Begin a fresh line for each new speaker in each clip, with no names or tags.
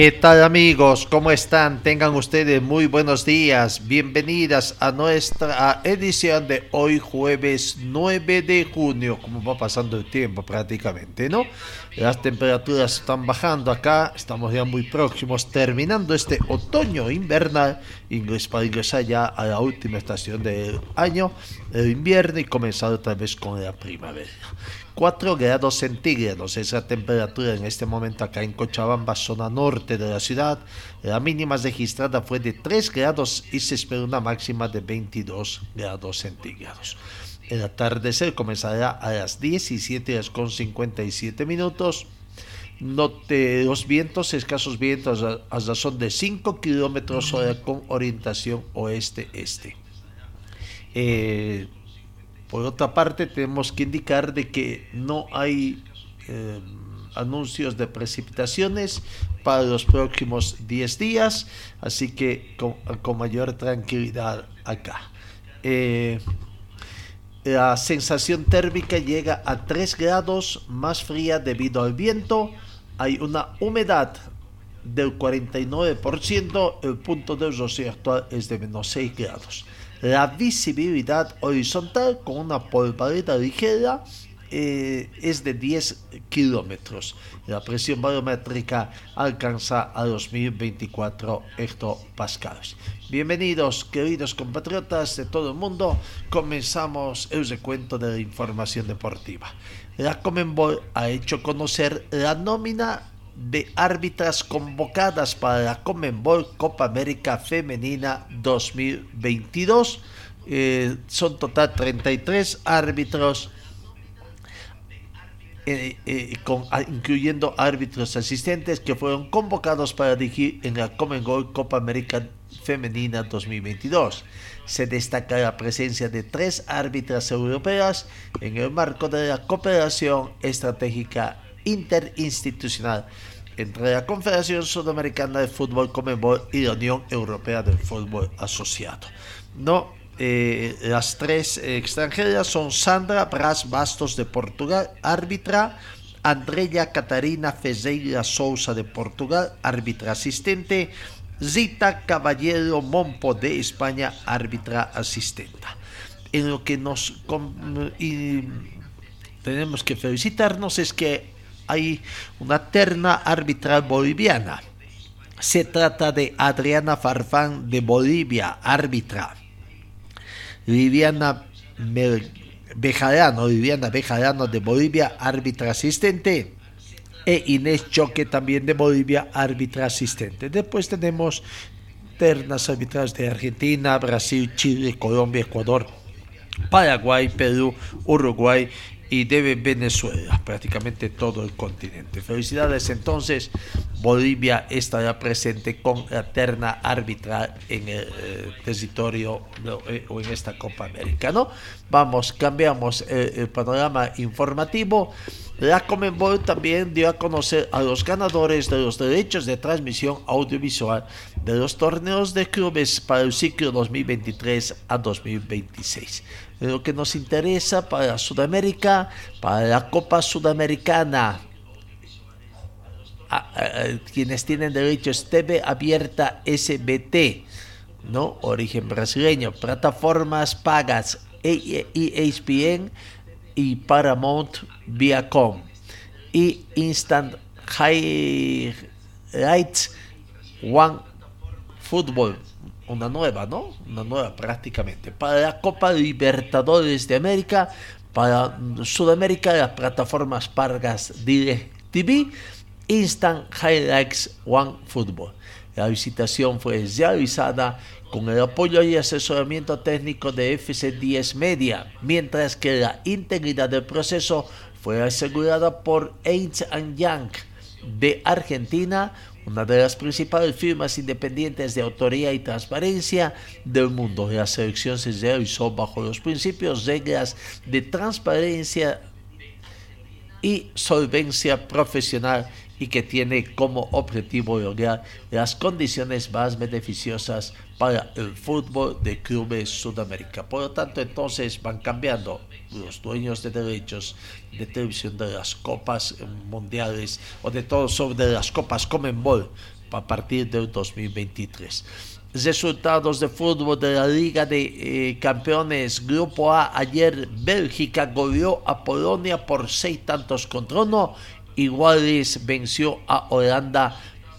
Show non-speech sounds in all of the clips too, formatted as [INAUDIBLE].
¿Qué tal amigos? ¿Cómo están? Tengan ustedes muy buenos días. Bienvenidas a nuestra edición de hoy jueves 9 de junio. Como va pasando el tiempo prácticamente, ¿no? Las temperaturas están bajando acá. Estamos ya muy próximos terminando este otoño invernal. Inglés para ingresar ya a la última estación del año, el invierno y comenzar otra vez con la primavera. 4 grados centígrados es la temperatura en este momento acá en Cochabamba, zona norte de la ciudad. La mínima registrada fue de 3 grados y se espera una máxima de 22 grados centígrados. El atardecer comenzará a las 17 horas con 57 minutos. Note los vientos, escasos vientos a, razón de 5 kilómetros hora con orientación oeste-este. Eh, por otra parte, tenemos que indicar de que no hay eh, anuncios de precipitaciones para los próximos 10 días, así que con, mayor tranquilidad acá. Eh, la sensación térmica llega a 3 grados más fría debido al viento. Hay una humedad del 49%, el punto de rocío actual es de menos 6 grados. La visibilidad horizontal con una polvareda ligera eh, es de 10 kilómetros. La presión barométrica alcanza a 2024 hectopascales. Bienvenidos, queridos compatriotas de todo el mundo. Comenzamos el recuento de la información deportiva. La Comenbol ha hecho conocer la nómina de árbitras convocadas para la Comenbol Copa América Femenina 2022. Eh, son total 33 árbitros, eh, eh, con, incluyendo árbitros asistentes que fueron convocados para dirigir en la Comenbol Copa América Femenina 2022. Se destaca la presencia de tres árbitras europeas en el marco de la cooperación estratégica interinstitucional entre la Confederación Sudamericana de Fútbol Comebol y la Unión Europea del Fútbol Asociado. No, eh, las tres extranjeras son Sandra Bras Bastos de Portugal, árbitra, Andrea Catarina Fezeira Sousa de Portugal, árbitra asistente, Zita Caballero Mompo de España, árbitra asistenta. En lo que nos tenemos que felicitarnos es que hay una terna arbitral boliviana. Se trata de Adriana Farfán de Bolivia, árbitra. Viviana Bejarano, Viviana Bejarano de Bolivia, árbitra asistente. E Inés Choque también de Bolivia, árbitra asistente. Después tenemos ternas arbitrales de Argentina, Brasil, Chile, Colombia, Ecuador, Paraguay, Perú, Uruguay y de Venezuela, prácticamente todo el continente. Felicidades entonces, Bolivia estará presente con la terna arbitral en el eh, territorio eh, o en esta Copa América, ¿no? Vamos, cambiamos el, el panorama informativo. La Comenbol también dio a conocer a los ganadores de los derechos de transmisión audiovisual de los torneos de clubes para el ciclo 2023 a 2026 lo que nos interesa para Sudamérica, para la Copa Sudamericana. A, a, a, quienes tienen derechos TV abierta SBT, ¿no? Origen brasileño, plataformas pagas ESPN y Paramount Viacom y Instant Highlights One Football una nueva, ¿no? Una nueva prácticamente. Para la Copa Libertadores de América, para Sudamérica, las plataformas Pargas DirecTV Instant Highlights One Football. La visitación fue realizada con el apoyo y asesoramiento técnico de FC10 Media, mientras que la integridad del proceso fue asegurada por Ernst Young de Argentina, una de las principales firmas independientes de autoría y transparencia del mundo. La selección se realizó bajo los principios, reglas de transparencia y solvencia profesional y que tiene como objetivo lograr las condiciones más beneficiosas para el fútbol de clubes Sudamérica. Por lo tanto, entonces van cambiando los dueños de derechos de televisión de las copas mundiales o de todo sobre las copas Comenbol a partir del 2023 resultados de fútbol de la Liga de eh, Campeones Grupo A. Ayer Bélgica goleó a Polonia por seis tantos contra uno Iguales venció a Holanda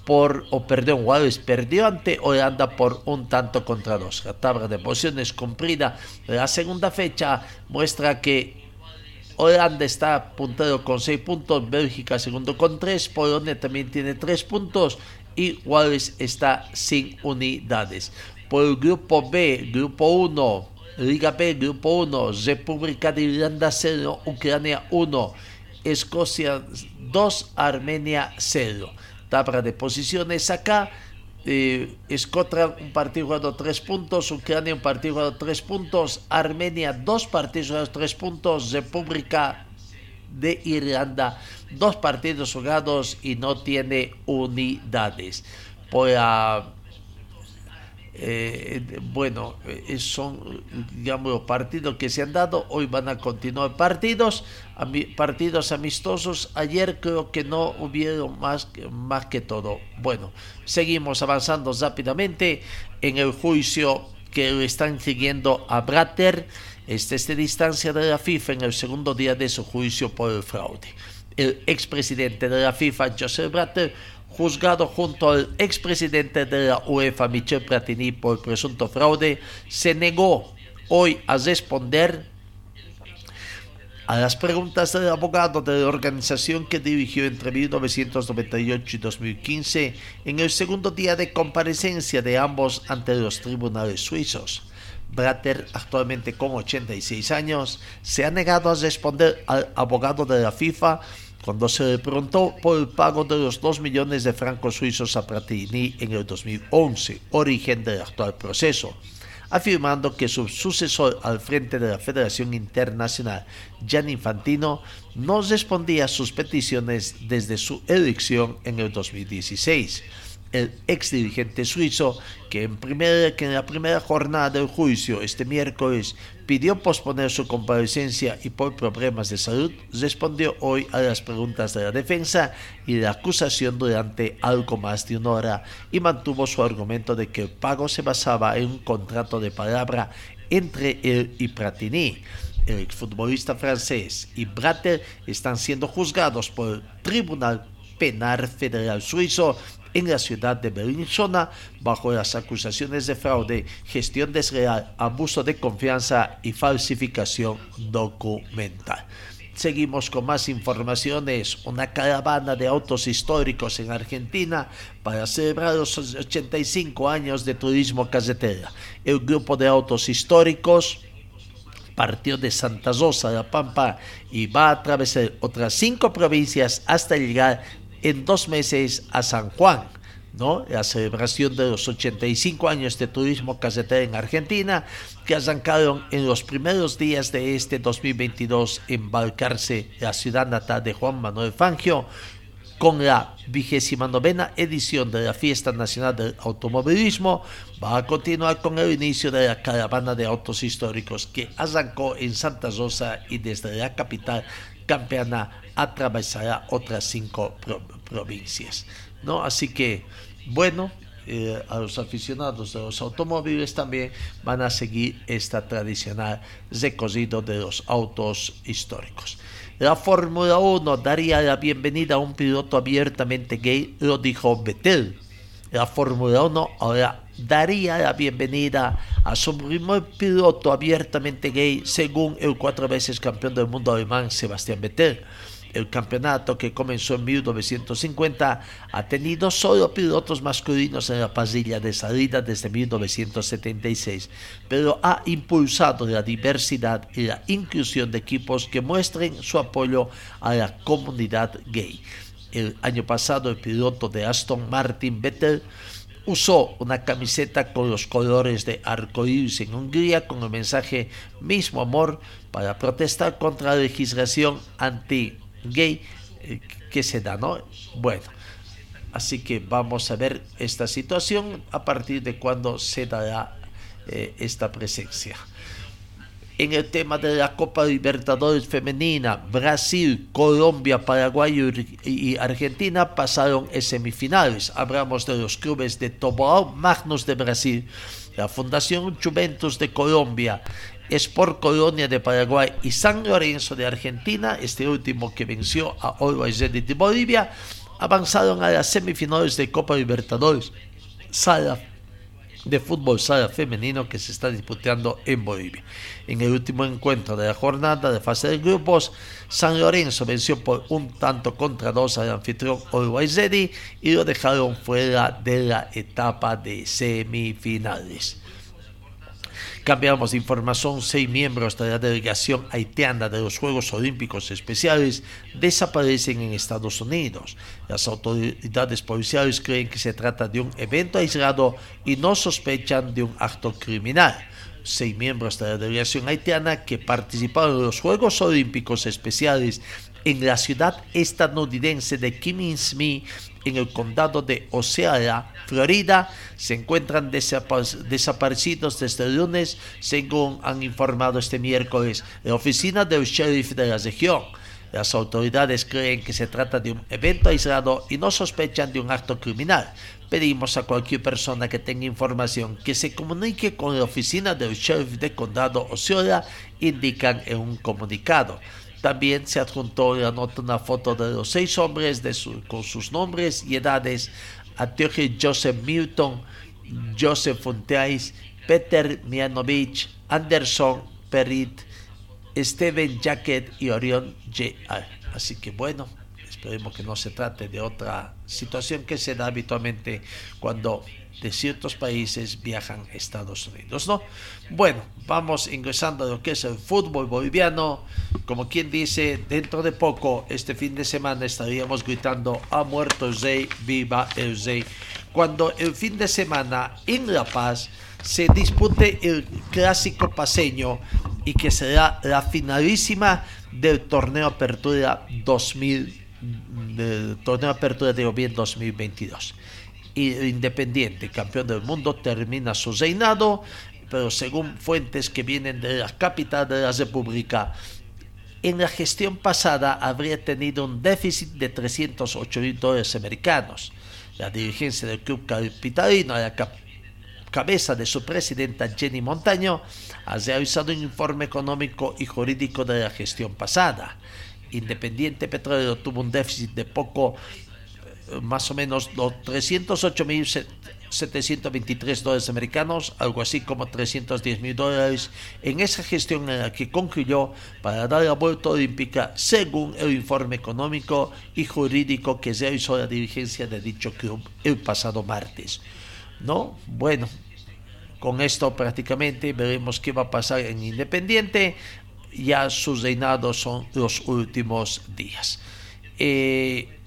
por, o perdón, Wales perdió ante Holanda por un tanto contra dos. La tabla de posiciones cumplida la segunda fecha muestra que Holanda está puntero con 6 puntos, Bélgica segundo con 3, Polonia también tiene 3 puntos y Wales está sin unidades. Por el grupo B, grupo 1, Liga B, grupo 1, República de Irlanda 0, Ucrania 1. Escocia 2, Armenia 0. Tabla de posiciones acá. Eh, Escocia un partido jugado 3 puntos, Ucrania un partido jugado 3 puntos, Armenia 2 partidos jugados 3 puntos, República de Irlanda 2 partidos jugados y no tiene unidades. Por la eh, bueno, eh, son, digamos, los partidos que se han dado. Hoy van a continuar partidos, partidos amistosos. Ayer creo que no hubieron más, más que todo. Bueno, seguimos avanzando rápidamente en el juicio que están siguiendo a Bratter. Este es de distancia de la FIFA en el segundo día de su juicio por el fraude. El expresidente de la FIFA, Joseph Bratter, juzgado junto al expresidente de la UEFA, Michel Platini, por presunto fraude, se negó hoy a responder a las preguntas del abogado de la organización que dirigió entre 1998 y 2015 en el segundo día de comparecencia de ambos ante los tribunales suizos. Bratter, actualmente con 86 años, se ha negado a responder al abogado de la FIFA cuando se le preguntó por el pago de los 2 millones de francos suizos a Pratini en el 2011, origen del actual proceso, afirmando que su sucesor al frente de la Federación Internacional, Gianni Infantino, no respondía a sus peticiones desde su elección en el 2016 el ex dirigente suizo, que en, primera, que en la primera jornada del juicio este miércoles pidió posponer su comparecencia y por problemas de salud, respondió hoy a las preguntas de la defensa y de la acusación durante algo más de una hora y mantuvo su argumento de que el pago se basaba en un contrato de palabra entre él y Pratini. El exfutbolista francés y Bratter están siendo juzgados por el Tribunal Penal Federal Suizo en la ciudad de Bellinzona bajo las acusaciones de fraude, gestión desleal, abuso de confianza y falsificación documental. Seguimos con más informaciones. Una caravana de autos históricos en Argentina para celebrar los 85 años de turismo carretera. El grupo de autos históricos partió de Santa Rosa la Pampa y va a atravesar otras cinco provincias hasta llegar en dos meses a San Juan, ¿no? La celebración de los 85 años de turismo carretera en Argentina, que arrancaron en los primeros días de este 2022 en Balcarce, la ciudad natal de Juan Manuel Fangio, con la vigésima novena edición de la Fiesta Nacional del Automovilismo, va a continuar con el inicio de la caravana de autos históricos que arrancó en Santa Rosa y desde la capital campeana atravesará otras cinco provincias. ¿no? Así que, bueno, eh, a los aficionados de los automóviles también van a seguir esta tradicional recorrido de los autos históricos. La Fórmula 1 daría la bienvenida a un piloto abiertamente gay, lo dijo Vettel. La Fórmula 1 ahora daría la bienvenida a su primer piloto abiertamente gay, según el cuatro veces campeón del mundo alemán Sebastián Vettel. El campeonato que comenzó en 1950 ha tenido solo pilotos masculinos en la parrilla de salida desde 1976, pero ha impulsado la diversidad y la inclusión de equipos que muestren su apoyo a la comunidad gay. El año pasado el piloto de Aston Martin Vettel usó una camiseta con los colores de arcoíris en Hungría con el mensaje mismo amor para protestar contra la legislación anti-gay eh, que se da, ¿no? Bueno, así que vamos a ver esta situación a partir de cuando se dará eh, esta presencia en el tema de la Copa Libertadores Femenina, Brasil, Colombia, Paraguay y Argentina pasaron en semifinales. Hablamos de los clubes de Toboao Magnus de Brasil, la Fundación Juventus de Colombia, Sport Colonia de Paraguay y San Lorenzo de Argentina, este último que venció a Always de Bolivia, avanzaron a las semifinales de Copa Libertadores. De fútbol sala femenino que se está disputando en Bolivia. En el último encuentro de la jornada de fase de grupos, San Lorenzo venció por un tanto contra dos al anfitrión Always y lo dejaron fuera de la etapa de semifinales. Cambiamos de información, seis miembros de la delegación haitiana de los Juegos Olímpicos Especiales desaparecen en Estados Unidos. Las autoridades policiales creen que se trata de un evento aislado y no sospechan de un acto criminal seis miembros de la delegación haitiana que participaron en los Juegos Olímpicos Especiales en la ciudad estadounidense de Kissimmee, en el condado de Osceola, Florida, se encuentran desaparecidos desde el lunes, según han informado este miércoles la oficina del sheriff de la región. Las autoridades creen que se trata de un evento aislado y no sospechan de un acto criminal. Pedimos a cualquier persona que tenga información que se comunique con la oficina del sheriff de condado Osceola, indican en un comunicado. También se adjuntó la nota una foto de los seis hombres con sus nombres y edades. Antioche Joseph Milton, Joseph Fontais, Peter Mianovich, Anderson Perit, Steven Jacket y Orion J. Así que bueno, esperemos que no se trate de otra situación que se da habitualmente cuando de ciertos países viajan a Estados Unidos, ¿no? Bueno, vamos ingresando a lo que es el fútbol boliviano. Como quien dice, dentro de poco, este fin de semana estaríamos gritando ha muerto el rey, viva el rey. Cuando el fin de semana en La Paz se dispute el clásico paseño y que será la finalísima del torneo Apertura 2000 del torneo Apertura de bien 2022 Independiente, campeón del mundo, termina su reinado, pero según fuentes que vienen de la capital de la República, en la gestión pasada habría tenido un déficit de 308 mil dólares americanos. La dirigencia del club capitalino, a la cabeza de su presidenta Jenny Montaño, ha realizado un informe económico y jurídico de la gestión pasada. Independiente Petróleo tuvo un déficit de poco más o menos los 308.723 dólares americanos, algo así como 310 mil dólares, en esa gestión en la que concluyó para dar la vuelta olímpica según el informe económico y jurídico que realizó la dirigencia de dicho club el pasado martes. ¿No? Bueno, con esto prácticamente veremos qué va a pasar en Independiente. Ya sus reinados son los últimos días. Eh,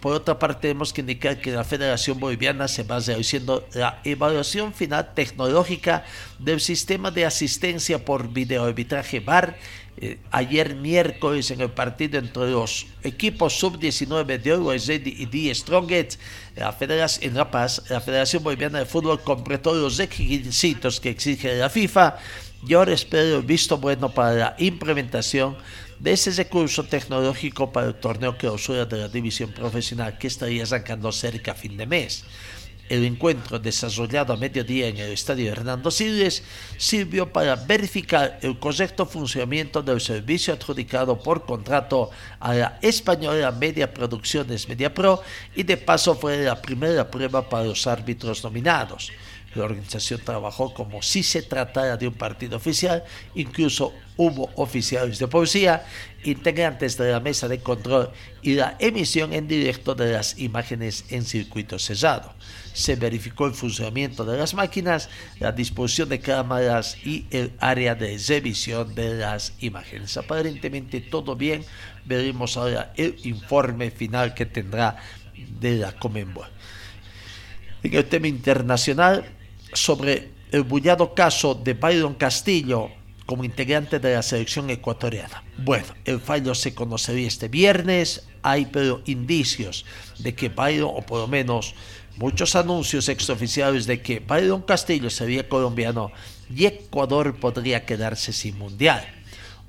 por otra parte, tenemos que indicar que la Federación Boliviana se va realizando la evaluación final tecnológica del sistema de asistencia por videoarbitraje VAR. Eh, ayer miércoles en el partido entre los equipos sub-19 de Always Ready y The Strongest la en La Paz, la Federación Boliviana de Fútbol completó los requisitos que exige la FIFA y ahora espero el visto bueno para la implementación de ese recurso tecnológico para el torneo clausura de la división profesional que estaría arrancando cerca a fin de mes. El encuentro desarrollado a mediodía en el estadio Hernando Siles sirvió para verificar el correcto funcionamiento del servicio adjudicado por contrato a la española Media Producciones Media Pro y de paso fue la primera prueba para los árbitros nominados. La organización trabajó como si se tratara de un partido oficial, incluso hubo oficiales de policía, integrantes de la mesa de control y la emisión en directo de las imágenes en circuito cerrado. Se verificó el funcionamiento de las máquinas, la disposición de cámaras y el área de revisión de las imágenes. Aparentemente todo bien. Veremos ahora el informe final que tendrá de la Comenbol. En el tema internacional, sobre el bullado caso de Byron Castillo como integrante de la selección ecuatoriana. Bueno, el fallo se conocería este viernes. Hay pero indicios de que Byron, o por lo menos muchos anuncios extraoficiales de que Byron Castillo sería colombiano y Ecuador podría quedarse sin mundial.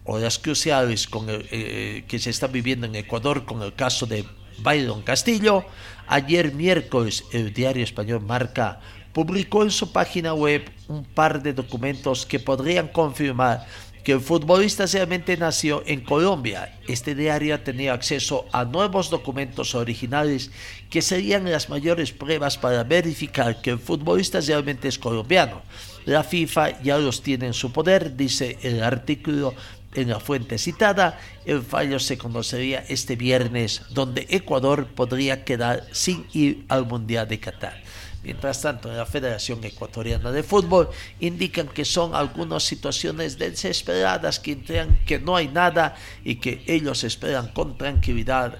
Horas cruciales con el, eh, que se está viviendo en Ecuador con el caso de Byron Castillo. Ayer miércoles el diario español Marca publicó en su página web un par de documentos que podrían confirmar que el futbolista realmente nació en Colombia. Este diario ha tenido acceso a nuevos documentos originales que serían las mayores pruebas para verificar que el futbolista realmente es colombiano. La FIFA ya los tiene en su poder, dice el artículo en la fuente citada. El fallo se conocería este viernes, donde Ecuador podría quedar sin ir al Mundial de Qatar. Mientras tanto, en la Federación Ecuatoriana de Fútbol indican que son algunas situaciones desesperadas que entregan que no hay nada y que ellos esperan con tranquilidad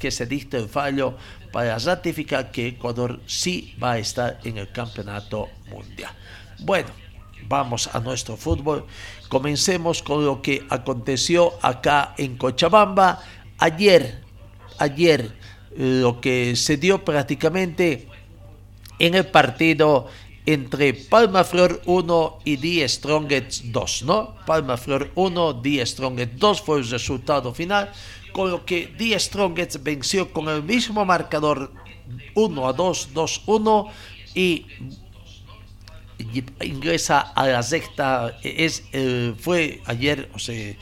que se dicte el fallo para ratificar que Ecuador sí va a estar en el campeonato mundial. Bueno, vamos a nuestro fútbol. Comencemos con lo que aconteció acá en Cochabamba ayer. Ayer lo que se dio prácticamente en el partido entre Palma Flor 1 y Die Strongets 2, ¿no? Palma Flor 1, Die Strongets 2 fue el resultado final, con lo que Die Strongets venció con el mismo marcador 1 a 2, 2 1 y ingresa a la sexta, es, eh, fue ayer, o sea,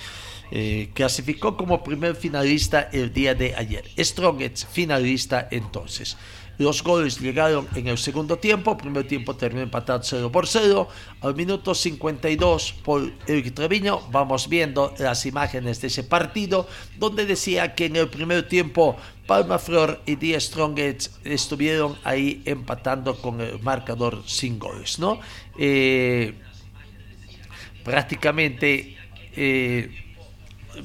eh, clasificó como primer finalista el día de ayer. Strongets finalista entonces. Los goles llegaron en el segundo tiempo. Primer tiempo terminó empatado 0 por 0. Al minuto 52 por el Treviño vamos viendo las imágenes de ese partido donde decía que en el primer tiempo Palma Flor y Díaz Strongets estuvieron ahí empatando con el marcador sin goles, ¿no? Eh, prácticamente eh,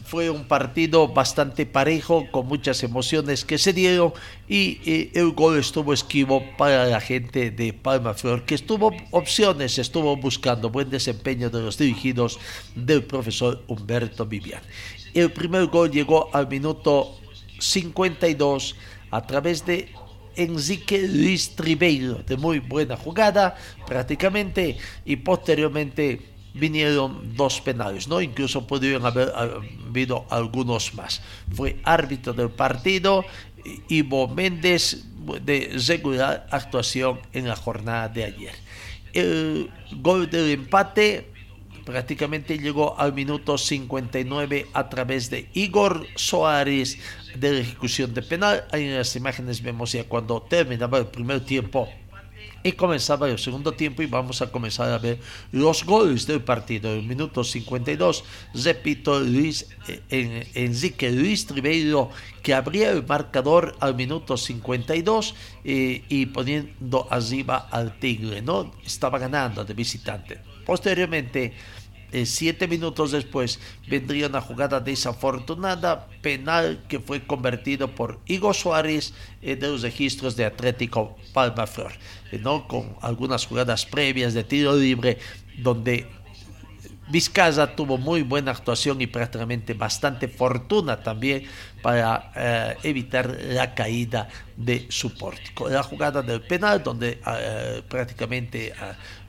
fue un partido bastante parejo, con muchas emociones que se dieron y, el gol estuvo esquivo para la gente de Palma Flor, que estuvo opciones, estuvo buscando buen desempeño de los dirigidos del profesor Humberto Vivian. El primer gol llegó al minuto 52 a través de Enrique Luis Tribeiro, de muy buena jugada prácticamente, y posteriormente vinieron dos penales, ¿no? Incluso pudieron haber habido algunos más. Fue árbitro del partido Ivo Méndez de regular actuación en la jornada de ayer. El gol del empate prácticamente llegó al minuto 59 a través de Igor Soares de ejecución de penal. Ahí en las imágenes vemos ya cuando terminaba el primer tiempo y comenzaba el segundo tiempo y vamos a comenzar a ver los goles del partido. En el minuto 52, repito, Luis, en, Enrique Luis Tribeiro que abría el marcador al minuto 52 eh, y poniendo arriba al Tigre, ¿no? Estaba ganando de visitante. Posteriormente, eh, siete minutos después vendría una jugada desafortunada, penal que fue convertido por Igor Suárez eh, de los registros de Atlético Palma Flor, eh, ¿no? con algunas jugadas previas de tiro libre donde Vizcaya tuvo muy buena actuación y prácticamente bastante fortuna también para eh, evitar la caída de su pórtico. La jugada del penal, donde eh, prácticamente eh,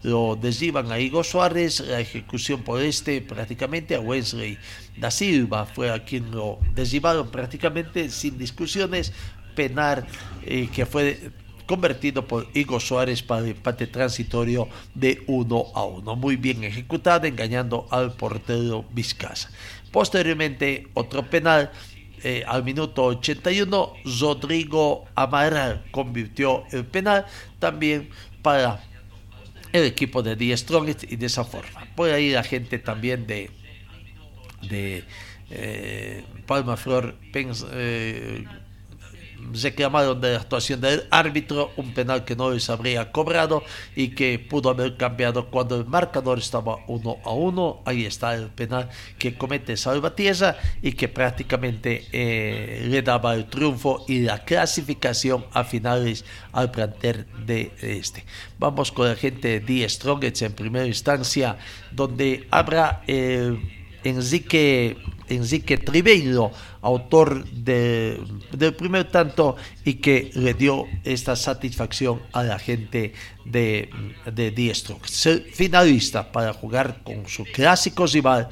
lo desliban a Igor Suárez, la ejecución por este prácticamente a Wesley da Silva fue a quien lo deslibaron prácticamente sin discusiones, penal que fue convertido por Igor Suárez para el empate transitorio de 1 a 1. Muy bien ejecutado, engañando al portero Vizcasa. Posteriormente, otro penal. Eh, al minuto 81, Rodrigo Amaral convirtió el penal también para el equipo de The Strongest y de esa forma. Por ahí la gente también de, de eh, Palma Flor eh, reclamaron de la actuación del árbitro, un penal que no les habría cobrado y que pudo haber cambiado cuando el marcador estaba 1 a 1. Ahí está el penal que comete Salvatierra y que prácticamente eh, le daba el triunfo y la clasificación a finales al plantel de este. Vamos con la gente de The Strongest en primera instancia, donde habrá eh, Enrique Enrique Tribeiro, autor de, del primer tanto y que le dio esta satisfacción a la gente de, Diestro. Ser finalista para jugar con su clásico rival,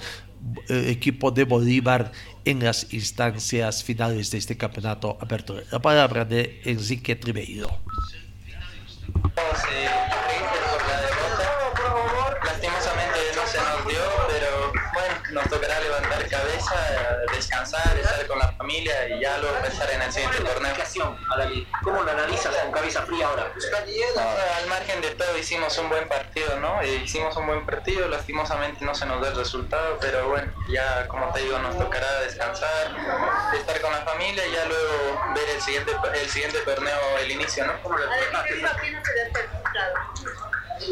el eh, equipo de Bolívar en las instancias finales de este campeonato apertura. La palabra de Enrique Tribeiro.
nos tocará levantar cabeza, descansar, estar con la familia y ya luego pensar en el siguiente torneo.
¿Cómo lo analizas con cabeza fría ahora?
al margen de todo hicimos un buen partido, ¿no? Eh, hicimos un buen partido, lastimosamente no se nos da el resultado, pero bueno, ya como te digo, nos tocará descansar, estar con la familia y ya luego ver el siguiente, el siguiente torneo, el inicio, ¿no? ¿Cómo lo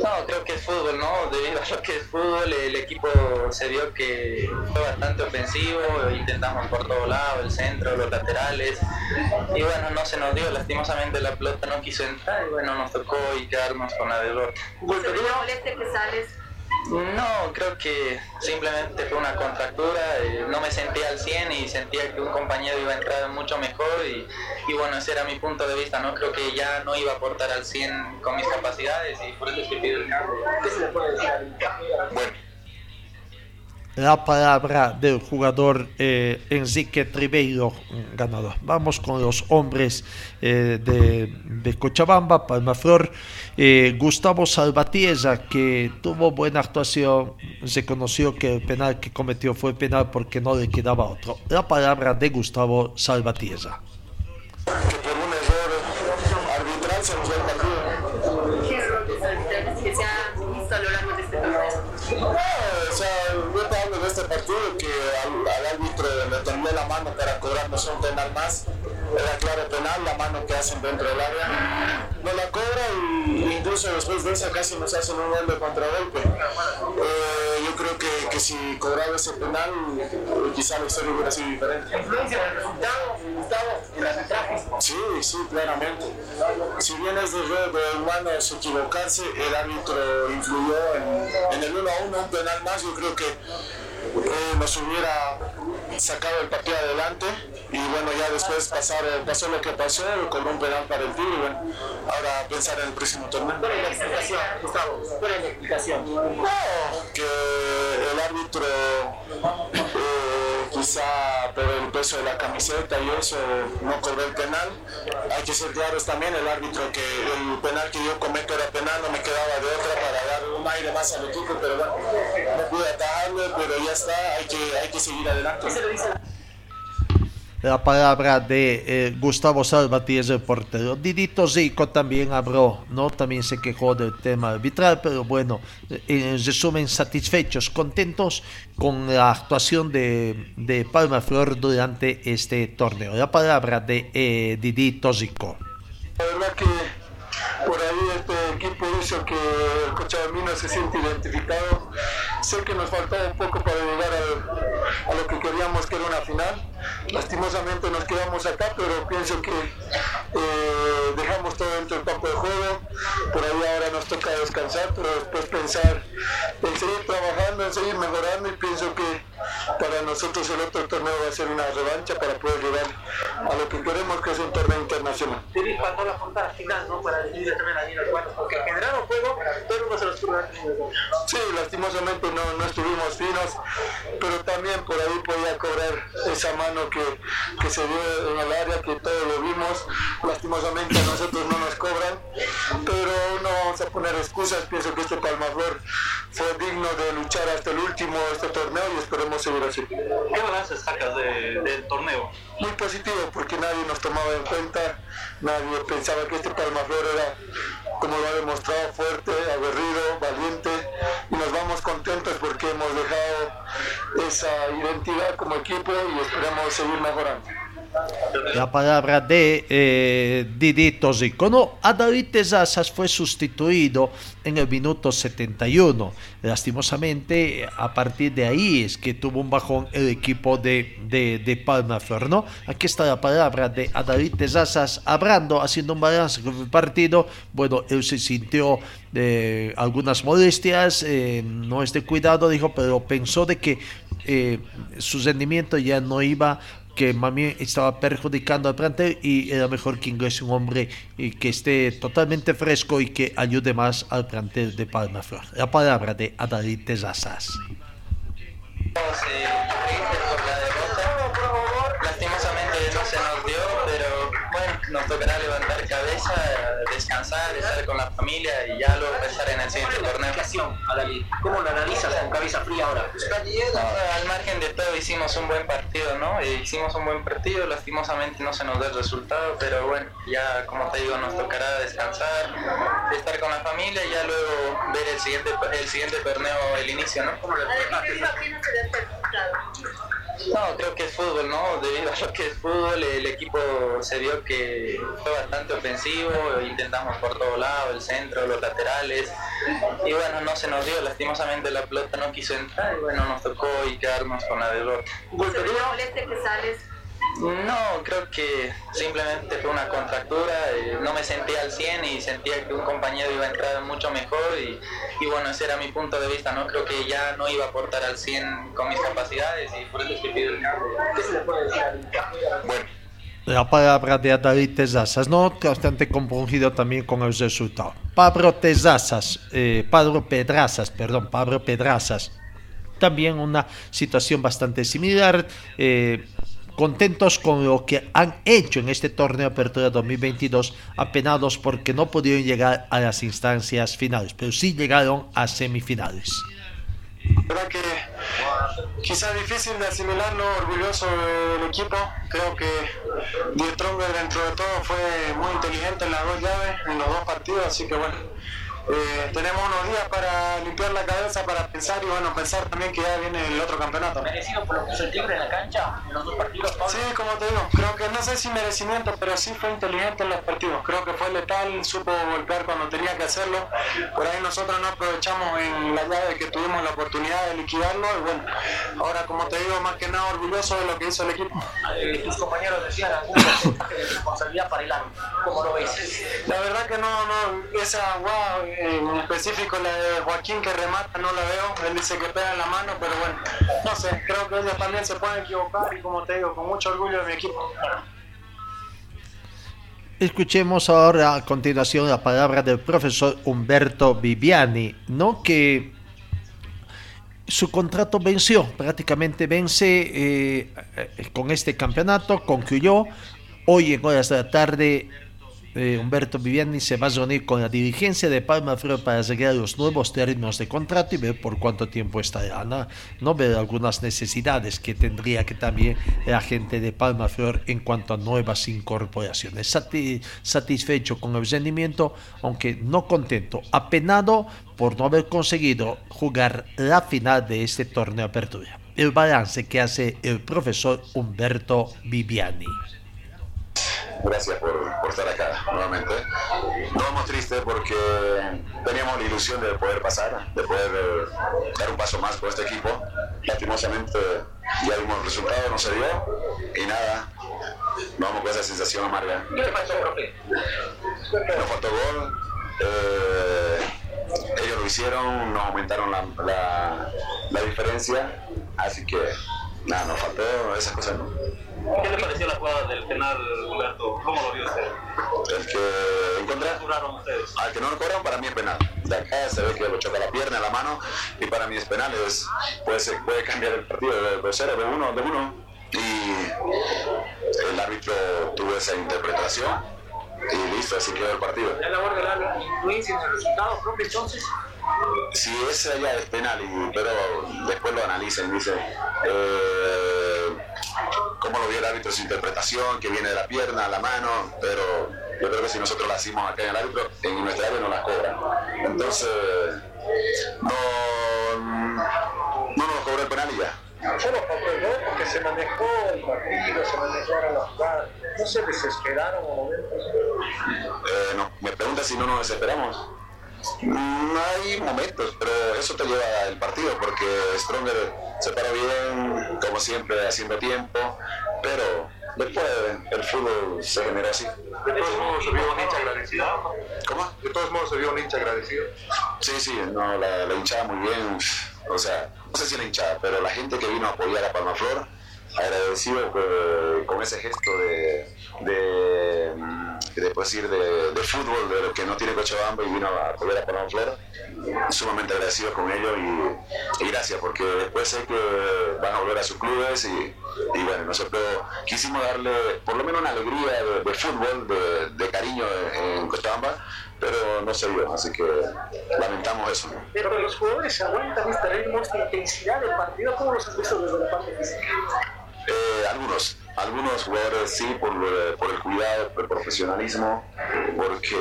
no, creo que es fútbol, ¿no? [LAUGHS] Debido a lo que es fútbol, el equipo se vio que fue bastante ofensivo, intentamos por todos lados, el centro, los laterales, y bueno, no se nos dio, lastimosamente la pelota no quiso entrar, y bueno, nos tocó y quedarnos con la derrota.
¿Se que sales?
No, creo que simplemente fue una contractura, eh, no me sentía al 100 y sentía que un compañero iba a entrar mucho mejor y, bueno, ese era mi punto de vista, ¿no? Creo que ya no iba a aportar al 100 con mis capacidades y por eso es que pido el cambio. ¿Qué se le puede decir
Bueno la palabra del jugador eh, Enrique Tribeiro, ganador. Vamos con los hombres eh, de, de, Cochabamba, Palmaflor. Eh, Gustavo Salvatierra, que tuvo buena actuación, se conoció que el penal que cometió fue penal porque no le quedaba otro. La palabra de Gustavo Salvatierra.
Que por un error arbitral se cobrarnos un penal más. Era claro penal, la mano que hacen dentro del área. No la cobra y incluso después de esa casi nos hacen un gol de contragolpe. Eh, yo creo que, que, si cobraba ese penal, quizá la historia hubiera sido diferente.
¿Influencia del resultado, Gustavo, en arbitraje?
Sí, sí, claramente. Si bien es de, de humanos equivocarse, el árbitro influyó en, en el 1 a 1, un penal más. Yo creo que eh, nos hubiera sacado el partido adelante y bueno, ya después pasar, pasó lo que pasó con un penal para el Tigre y bueno, ahora pensar en el próximo torneo.
¿Cuál es la explicación, Gustavo? ¿Cuál es la explicación?
que el árbitro eh, quizá peso de la camiseta y eso no cobró el penal. Hay que ser claros también, el árbitro que el penal que yo cometo era penal, no me quedaba de otra para dar un aire más al equipo, pero bueno, no pude atajarlo, pero ya está, hay que, hay que seguir adelante
la palabra de eh, Gustavo Salvatierra, el portero. Didito Zico también habló, ¿no? También se quejó del tema arbitral, pero bueno, en resumen, satisfechos, contentos con la actuación de, de Palma Flor durante este torneo. La palabra de eh, Didito Zico.
La verdad que por ahí este equipo hizo que el Cochabamino se siente identificado. Sé que nos faltaba un poco para llegar a lo que queríamos, que era una final Lastimosamente nos quedamos acá, pero pienso que eh, dejamos todo dentro del campo de juego. Por ahí ahora nos toca descansar, pero después pensar en seguir trabajando, en seguir mejorando y pienso que para nosotros el otro torneo va a ser una revancha para poder llegar a lo que queremos, que es un torneo internacional.
Tiene faltó la punta final, ¿no? Para decidir también la los cuartos, porque generaron juego, pero no se los.
Sí, lastimosamente no, no estuvimos finos, pero también por ahí podía cobrar esa mano que, que se dio en el área, que todos lo vimos. Lastimosamente a nosotros no nos cobran, pero no vamos a poner excusas. Pienso que este Palmaflor fue digno de luchar hasta el último este torneo y esperemos seguir así.
¿Qué balance sacas de, del torneo?
Muy positivo porque nadie nos tomaba en cuenta, nadie pensaba que este Palmaflor era, como lo ha demostrado, fuerte, aguerrido, valiente y nos vamos contentos porque hemos dejado esa identidad como equipo y esperamos seguir mejorando.
La palabra de eh, Didito Zico. No, a David Tezazas fue sustituido en el minuto 71. Lastimosamente, a partir de ahí es que tuvo un bajón el equipo de, de, de Palma Flor, ¿no? Aquí está la palabra de David Tezazas hablando, haciendo un balance con el partido. Bueno, él se sintió de algunas molestias, eh, no es de cuidado, dijo, pero pensó de que eh, su rendimiento ya no iba que mami estaba perjudicando al plantel y era mejor que ingrese un hombre y que esté totalmente fresco y que ayude más al plantel de Palma Flor. La palabra de Adalid Tezazas.
Eh. Lastimosamente no se nos dio, pero bueno, nos tocará levantar cabeza, descansar, estar con la familia y ya luego pensar en el siguiente torneo.
¿Cómo la analizas con cabeza fría ahora?
No, al margen de todo hicimos un buen partido, ¿no? Eh, hicimos un buen partido, lastimosamente no se nos da el resultado, pero bueno, ya como te digo, nos tocará descansar, estar con la familia y ya luego ver el siguiente, el siguiente torneo, el inicio, ¿no?
¿Cómo la
No, creo que es fútbol, ¿no? Debido a [LAUGHS] lo que es fútbol, el equipo se vio que fue bastante ofensivo, intentamos por todos lados, el centro, los laterales, y bueno, no se nos dio, lastimosamente la pelota no quiso entrar, y bueno, nos tocó y quedarnos con la derrota.
¿Se molestia que sales?
No, creo que simplemente fue una contractura, eh, no me sentía al 100 y sentía que un compañero iba a entrar mucho mejor y, y bueno, ese era mi punto de vista, ¿no? Creo que ya no iba a aportar al 100 con mis capacidades y por eso es que pido el cambio.
¿Qué se le puede decir?
Bueno.
La palabra de David Tezazas, no bastante compungido también con el resultado. Pablo Tezazas, eh, Pablo Pedrazas, perdón, Pablo Pedrazas. También una situación bastante similar. eh, contentos con lo que han hecho en este torneo Apertura 2022, apenados porque no pudieron llegar a las instancias finales, pero sí llegaron a semifinales.
verdad que quizás difícil de asimilarlo, orgulloso del equipo. Creo que Die Stronger dentro de todo fue muy inteligente en las dos llaves, en los dos partidos, así que bueno. Eh, tenemos unos días para limpiar la cabeza, para pensar y bueno, pensar también que ya viene el otro campeonato.
¿Merecido por lo que hizo el Tigre en la cancha en los dos partidos, Pablo?
Sí, como te digo, creo que no sé si merecimiento, pero sí fue inteligente en los partidos. Creo que fue letal, supo golpear cuando tenía que hacerlo. Por ahí nosotros no aprovechamos en la llave que tuvimos la oportunidad de liquidarlo. Y bueno, ahora como te digo, más que nada orgulloso de lo que hizo el equipo.
Eh, tus compañeros decían algún porcentaje de responsabilidad para el árbitro. ¿Cómo lo ves?
La verdad que no, no, esa guau, en específico la de Joaquín que remata no la veo. Él dice que pega en la mano, pero bueno, no sé, creo que ellos también se pueden equivocar y como te digo, con mucho orgullo de mi equipo.
Escuchemos ahora a continuación la palabra del profesor Humberto Viviani, ¿no? Que su contrato venció, prácticamente vence eh, eh, con este campeonato, concluyó. Hoy en horas de la tarde, eh, Humberto Viviani se va a reunir con la dirigencia de Palma para llegar a los nuevos términos de contrato y ver por cuánto tiempo estará, ¿no? no ver algunas necesidades que tendría que también la gente de Palma Flor en cuanto a nuevas incorporaciones. Sati- satisfecho con el rendimiento, aunque no contento, apenado por no haber conseguido jugar la final de este torneo de apertura. El balance que hace el profesor Humberto Viviani.
Gracias por, por estar acá nuevamente. Nos vamos tristes porque teníamos la ilusión de poder pasar, de poder eh, dar un paso más por este equipo. Lastimosamente ya vimos el resultado, no se dio y nada, nos vamos con esa sensación amarga.
¿Qué le pasó, profe?
Nos faltó gol, eh, ellos lo hicieron, nos aumentaron la, la, la diferencia, así que nada, nos faltó esas cosas. ¿no?
¿Qué le pareció la jugada del penal, Humberto? ¿Cómo lo vio usted?
El que encontré,
¿Qué juraron ustedes?
al que no lo cobran, para mí es penal. De acá se ve que lo choca la pierna, la mano, y para mí es penal. Es, puede, cambiar el partido de, de cero, de uno, de uno. Y el árbitro tuvo esa interpretación y listo, así quedó el partido.
¿La labor del árbitro influencia en el resultado, profe, entonces?
si es allá es penal, y, pero después lo analizan, dicen eh, cómo lo vio el árbitro, su interpretación, que viene de la pierna, la mano, pero yo creo que si nosotros la hacemos acá en el árbitro, en nuestra área no la cobran. Entonces, no, no nos cobró el penal y ya.
Solo ¿no? porque se manejó el partido, se manejaron las jugadas. ¿No se desesperaron momentos?
Eh, no, me pregunta si no nos desesperamos. No hay momentos, pero eso te lleva el partido porque Stronger se paró bien, como siempre, haciendo tiempo, pero después el fútbol se generó así.
De todos modos se vio un hincha agradecido.
¿Cómo?
De todos modos se vio un hincha agradecido.
Sí, sí, no, la, la hinchada muy bien, o sea, no sé si la hinchada, pero la gente que vino a apoyar a Palmaflor, agradecido eh, con ese gesto de, de, mm, de, pues, de, fútbol, de lo que no tiene Cochabamba y vino a apoyar a Palmaflor, sumamente agradecido con ellos y, gracias, porque después sé que van a volver a sus clubes y, y bueno, nosotros quisimos darle por lo menos una alegría de, fútbol, de, cariño en, Cochabamba, pero no se dio, así que lamentamos eso.
Pero los jugadores aguantan este ritmo, esta intensidad del partido. ¿Cómo los has visto desde la parte?
Algunos, algunos jugadores sí, por, eh, por el cuidado, por el profesionalismo, porque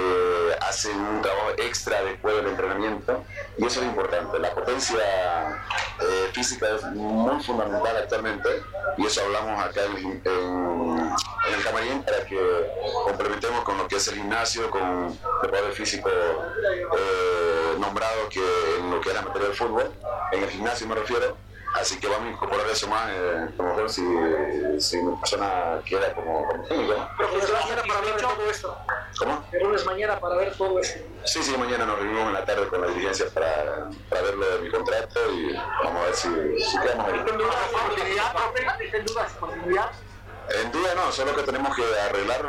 hacen un trabajo extra después del entrenamiento y eso es importante. La potencia eh, física es muy fundamental actualmente y eso hablamos acá en el camarín para que complementemos con lo que es el gimnasio, con preparador físico eh, nombrado que en lo que es la materia del fútbol, en el gimnasio me refiero. Así que vamos a incorporar eso más, eh, a lo mejor si, si mi persona queda como. ¿no?
Pero lunes mañana para ver todo esto.
¿Cómo?
El lunes mañana para ver todo esto.
Sí, sí, mañana nos reunimos en la tarde con la dirigencia para, para ver lo de mi contrato y vamos a ver si, si quedamos ahí.
¿En dudas continuidad, profe? ¿En dudas continuidad?
En duda no, solo que tenemos que arreglar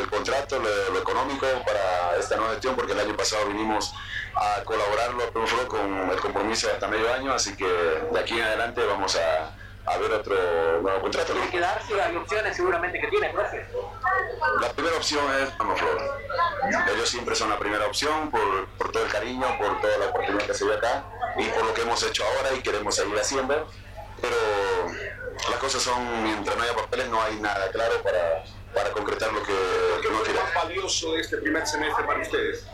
el contrato, lo, lo económico para esta nueva gestión, porque el año pasado vinimos a colaborarlo con el compromiso hasta medio año, así que de aquí en adelante vamos a, a ver otro nuevo contrato.
Tiene que darse hay opciones seguramente que tiene, profe.
La primera opción es. Ellos siempre son la primera opción por, por todo el cariño, por toda la oportunidad que se dio acá y por lo que hemos hecho ahora y queremos seguir haciendo. Pero las cosas son, mientras no haya papeles, no hay nada claro para, para concretar lo que, que uno quiere.
valioso de este primer semestre para ustedes?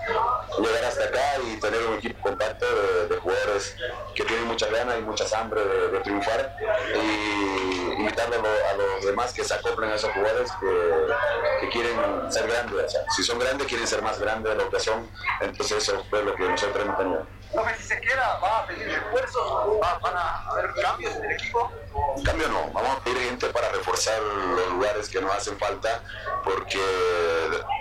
Llegar hasta acá y tener un equipo compacto de, de jugadores que tienen muchas ganas y muchas hambre de, de triunfar y invitarle a, lo- a los demás que se acoplen a esos jugadores que, que quieren ser grandes. O sea, si son grandes, quieren ser más grandes de lo que son. Entonces eso fue lo que nosotros hemos tenido.
Profe, si se queda, va a pedir refuerzos, va- van a haber cambios en el equipo.
Cambio no, vamos a pedir gente para reforzar los lugares que nos hacen falta, porque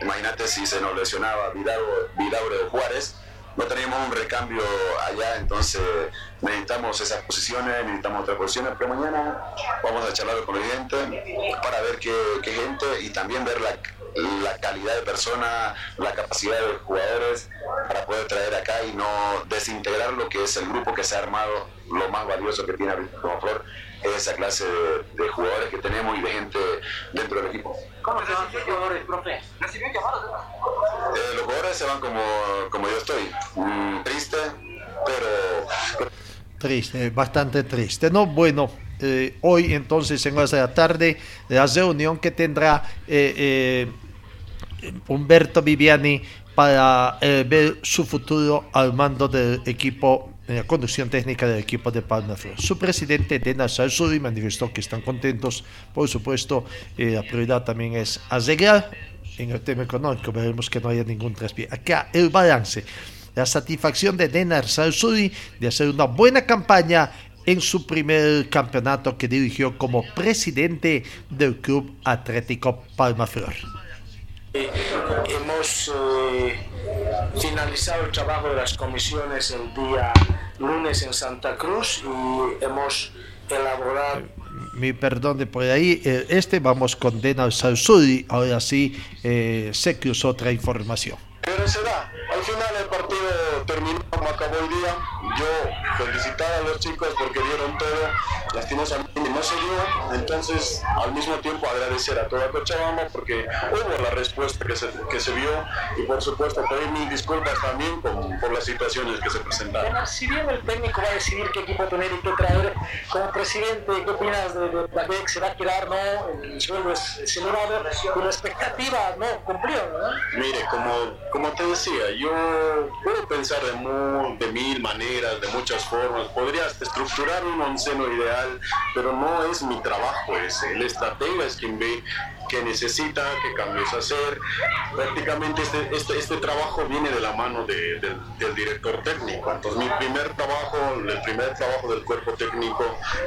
imagínate si se nos lesionaba Vidauro o Juárez, no teníamos un recambio allá, entonces necesitamos esas posiciones, necesitamos otras posiciones, pero mañana vamos a charlar con la gente para ver qué, qué gente y también ver la, la calidad de persona, la capacidad de jugadores para poder traer acá y no desintegrar lo que es el grupo que se ha armado, lo más valioso que tiene ahorita como Flor, es esa clase de, de jugadores que tenemos y de gente dentro del equipo.
¿Cómo se van los jugadores, profe? ¿Recibió llamadas?
Eh, los jugadores se van como, como yo estoy, Mm, triste, pero
Triste, bastante triste. No, bueno, eh, hoy entonces en horas de la tarde, la reunión que tendrá eh, eh, Humberto Viviani para eh, ver su futuro al mando del equipo, en la conducción técnica del equipo de Palma Flor. Su presidente, Dena Salsuri, manifestó que están contentos. Por supuesto, eh, la prioridad también es arreglar en el tema económico. Veremos que no haya ningún traspié. Acá el balance la satisfacción de Denar Salsuri de hacer una buena campaña en su primer campeonato que dirigió como presidente del Club Atlético Palmaflor.
Hemos eh, finalizado el trabajo de las comisiones el día lunes en Santa Cruz y hemos elaborado
Mi perdón de por ahí, eh, este vamos con Denar Salsuri, ahora sí eh, sé que usó otra información.
Pero se da. Al final el partido terminó como acabó el día. Yo felicitar a los chicos porque dieron todo. Lastimosamente no
se dio. Entonces, al mismo tiempo agradecer a toda Cochabamba porque hubo la respuesta que se, que se vio y por supuesto pedir mil disculpas también con, por las situaciones que se presentaron.
Si bien el técnico va a decidir qué equipo tener y qué traer, como presidente, ¿qué opinas de, de Baguette? ¿Se va a quedar, no? El sueldo es celebrado, con la expectativa, ¿no? Cumplió, ¿no?
Mire, como, como te decía, yo puedo pensar de, mu- de mil maneras, de muchas formas, podría estructurar un onceno ideal, pero no es mi trabajo ese. El estratega es quien ve qué necesita, qué cambios hacer. Prácticamente este, este, este trabajo viene de la mano de- del- del director técnico. Entonces mi primer trabajo, el primer trabajo del cuerpo técnico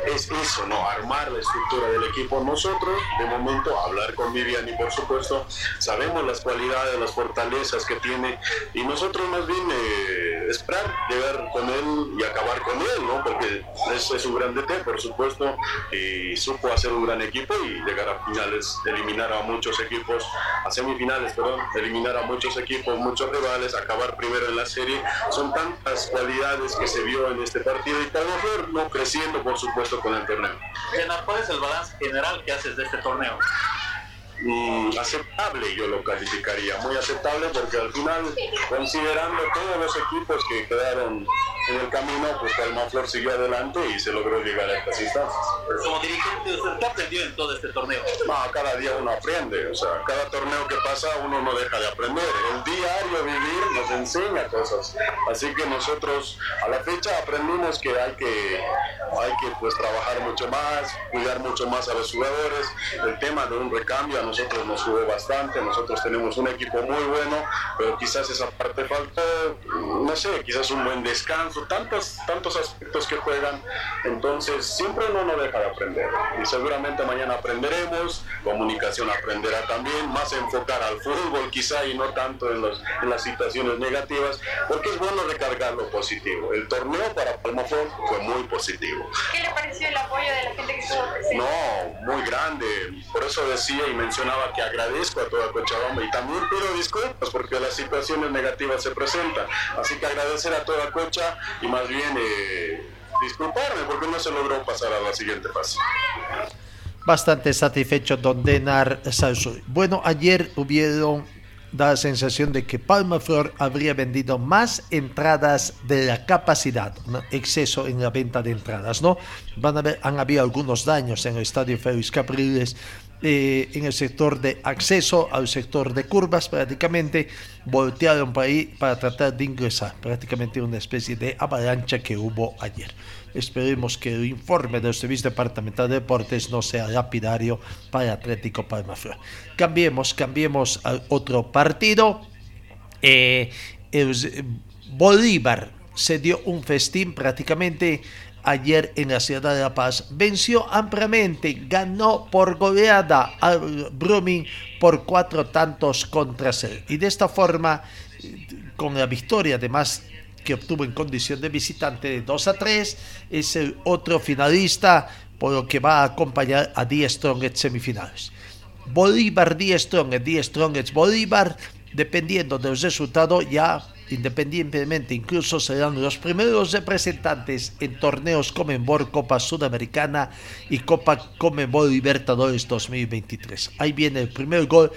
es eso, ¿no? Armar la estructura del equipo. Nosotros, de momento, hablar con Viviani, por supuesto, sabemos las cualidades, las fortalezas que tiene y nosotros más bien eh, esperar llegar con él y acabar con él, ¿no? Porque es, es un gran DT, por supuesto, y supo hacer un gran equipo y llegar a finales, eliminar a muchos equipos, a semifinales, perdón, eliminar a muchos equipos, muchos rivales, acabar primero en la serie. Son tantas cualidades que se vio en este partido y Palmaflor no creciendo, por supuesto, con el torneo.
¿cuál es el balance general que haces de este torneo?
Mm, aceptable yo lo calificaría, muy aceptable porque al final, considerando todos los equipos que quedaron en el camino, pues Palmaflor siguió adelante y se logró llegar a estas instancias.
Como dirigente, ¿usted qué aprendió en todo este torneo?
No, cada día uno aprende, o sea, cada torneo que pasa uno no deja de aprender. El diario vivir nos enseña cosas. Así que nosotros a la fecha aprendimos que hay que, hay que pues trabajar mucho más, cuidar mucho más a los jugadores. El tema de un recambio a nosotros nos jugó bastante, nosotros tenemos un equipo muy bueno, pero quizás esa parte faltó, no sé, quizás un buen descanso, tantos, tantos aspectos que juegan. Entonces siempre uno no deja de aprender y seguramente mañana aprenderemos, comunicación aprenderá también, más enfocar al fútbol quizá y no tanto en, los, en las situaciones negativas, porque es bueno recargar lo positivo. El torneo para Palmaflor fue muy positivo.
¿Qué le pareció el apoyo de la gente que estuvo presente?
No, muy grande. Por eso decía y mencionaba que agradezco a toda Cochabamba y también pido disculpas porque las situaciones negativas se presentan. Así que agradecer a toda Cocha y más bien eh, disculparme porque no se logró pasar a la siguiente fase.
Bastante satisfecho Don Denar Salsoy. Bueno, ayer hubieron la sensación de que Palma Flor habría vendido más entradas de la capacidad, un exceso en la venta de entradas, ¿no? Van a ver, han habido algunos daños en el estadio Félix Capriles, eh, en el sector de acceso al sector de curvas, prácticamente voltearon por ahí para tratar de ingresar, prácticamente una especie de avalancha que hubo ayer. Esperemos que el informe del Servicio Departamental de Deportes no sea lapidario para Atlético Palma Flor. Cambiemos, cambiemos al otro partido. Eh, el Bolívar se dio un festín prácticamente ayer en la ciudad de La Paz. Venció ampliamente, ganó por goleada al Brumming por cuatro tantos contra cero. Y de esta forma, con la victoria además que obtuvo en condición de visitante de 2 a 3, es el otro finalista por lo que va a acompañar a Die Strongest semifinales. Bolívar Die Strongest, Die Strongest Bolívar, dependiendo del resultado ya independientemente incluso serán los primeros representantes en torneos Comenbol, Copa Sudamericana y Copa Comenbol Libertadores 2023. Ahí viene el primer gol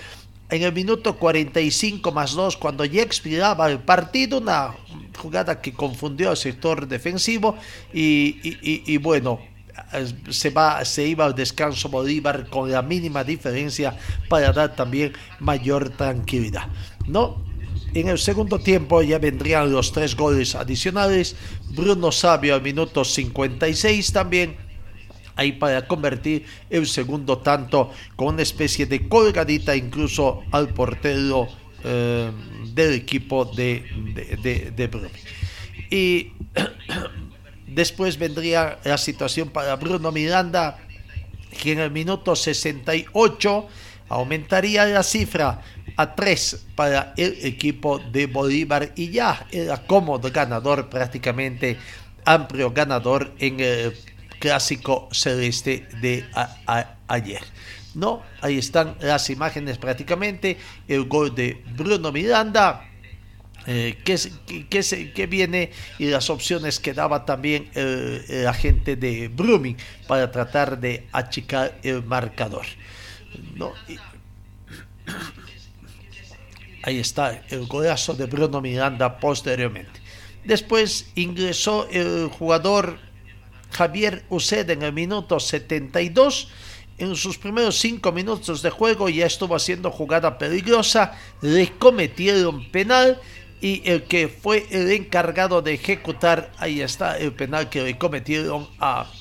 en el minuto 45 más 2, cuando ya expiraba el partido, una jugada que confundió al sector defensivo y, y bueno, se, va, se iba al descanso Bolívar con la mínima diferencia para dar también mayor tranquilidad. ¿no? En el segundo tiempo ya vendrían los tres goles adicionales. Bruno Sabio al minuto 56 también ahí para convertir el segundo tanto con una especie de colgadita incluso al portero eh, del equipo de, de, Bruno. Y [CLEARS THROAT] después vendría la situación para Bruno Miranda, que en el minuto 68 aumentaría la cifra a 3 para el equipo de Bolívar y ya era cómodo ganador prácticamente amplio ganador en el clásico celeste de ayer. No, ahí están las imágenes prácticamente, el gol de Bruno Miranda, eh, que, que, viene y las opciones que daba también el, el agente de Brumming para tratar de achicar el marcador. ¿no? Ahí está el golazo de Bruno Miranda posteriormente. Después ingresó el jugador Javier Uceda en el minuto 72. En sus primeros cinco minutos de juego ya estuvo haciendo jugada peligrosa, le cometieron penal y el que fue el encargado de ejecutar, ahí está el penal que le cometieron a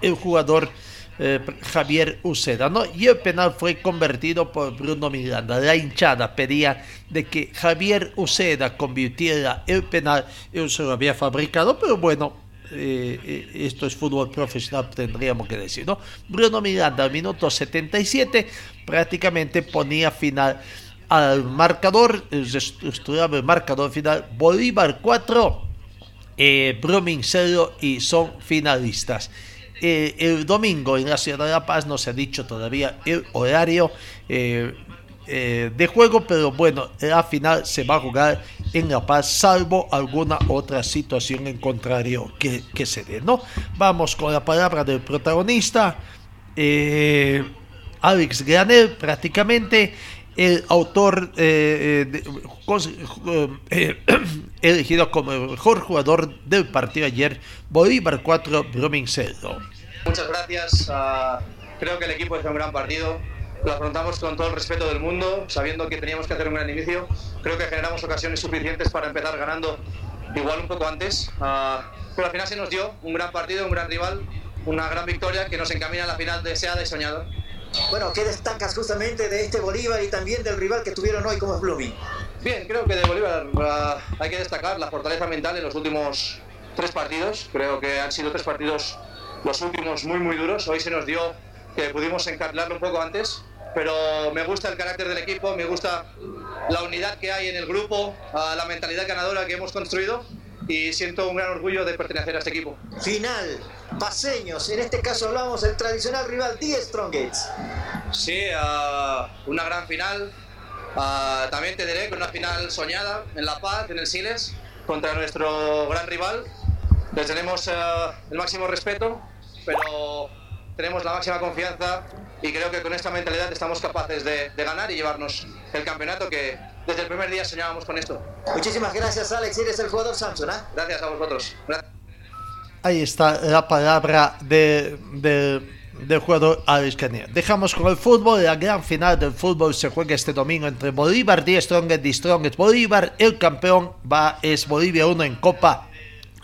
el jugador eh, Javier Uceda, ¿no? Y el penal fue convertido por Bruno Miranda. La hinchada pedía de que Javier Uceda convirtiera el penal. Él se lo había fabricado, pero bueno, eh, esto es fútbol profesional, tendríamos que decir, ¿no? Bruno Miranda, al minuto 77, prácticamente ponía final al marcador, estudiaba el marcador final, Bolívar 4, eh, Brumming 0 y son finalistas. Eh, el domingo en la ciudad de La Paz no se ha dicho todavía el horario eh, eh, de juego, pero bueno, la final se va a jugar en La Paz, salvo alguna otra situación en contrario que, que se dé, ¿no? Vamos con la palabra del protagonista, Alex Granel, prácticamente el autor eh, de, eh, [CLEARS THROAT] elegido como el mejor jugador del partido ayer, Bolívar 4, Brumming 0.
Muchas gracias. Uh, creo que el equipo hizo un gran partido. Lo afrontamos con todo el respeto del mundo, sabiendo que teníamos que hacer un gran inicio. Creo que generamos ocasiones suficientes para empezar ganando igual un poco antes. Uh, pero al final se nos dio un gran partido, un gran rival, una gran victoria que nos encamina a la final deseada y soñada.
Bueno, ¿qué destacas justamente de este Bolívar y también del rival que tuvieron hoy como es Blooming?
Bien, creo que de Bolívar hay que destacar la fortaleza mental en los últimos tres partidos. Creo que han sido tres partidos los últimos muy muy duros. Hoy se nos dio que pudimos encarlarlo un poco antes, pero me gusta el carácter del equipo, me gusta la unidad que hay en el grupo, la mentalidad ganadora que hemos construido y siento un gran orgullo de pertenecer a este equipo.
Final, paseños, en este caso hablamos del tradicional rival The Strongest.
Sí, uh, una gran final. Uh, también te diré que una final soñada en La Paz, en el Siles, contra nuestro gran rival. Les tenemos uh, el máximo respeto, pero tenemos la máxima confianza y creo que con esta mentalidad estamos capaces de, de ganar y llevarnos el campeonato que desde el primer día soñábamos con esto.
Muchísimas gracias, Alex. Eres el jugador Samson. ¿eh?
Gracias a vosotros. Gracias.
Ahí está la palabra de, de, del jugador Alex Canier. Dejamos con el fútbol. La gran final del fútbol se juega este domingo entre Bolívar y Strongest y Strongest Bolívar. El campeón va es Bolivia 1 en Copa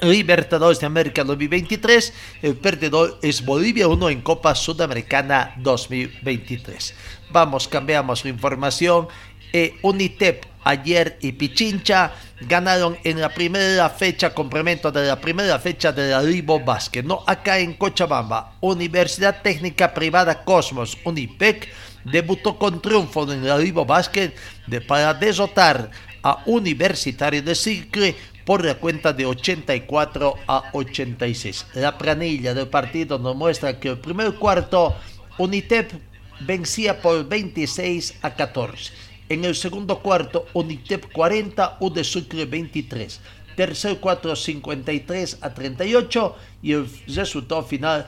Libertadores de América 2023. El perdedor es Bolivia 1 en Copa Sudamericana 2023. Vamos, cambiamos la información. Eh, Unitep ayer y Pichincha ganaron en la primera fecha, complemento de la primera fecha de la Libo Básquet, ¿no? Acá en Cochabamba, Universidad Técnica Privada Cosmos, Unipec, debutó con triunfo en la Libo Básquet de, para desotar a Universitario de Sicle por la cuenta de 84 a 86. La planilla del partido nos muestra que el primer cuarto Unitep vencía por 26 a 14. En el segundo cuarto, Unitep 40, UD Sucre 23. Tercer cuarto, 53 a 38. Y el resultado final,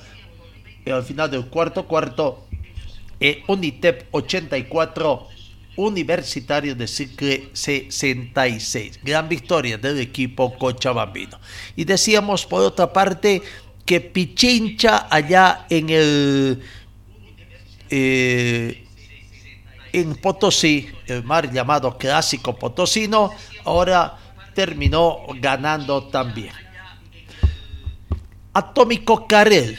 al final del cuarto cuarto, eh, Unitep 84, Universitario de Sucre 66. Gran victoria del equipo cochabambino. Y decíamos por otra parte que Pichincha allá en el... Eh, en Potosí, el mar llamado Clásico Potosino, ahora terminó ganando también. Atómico Carel,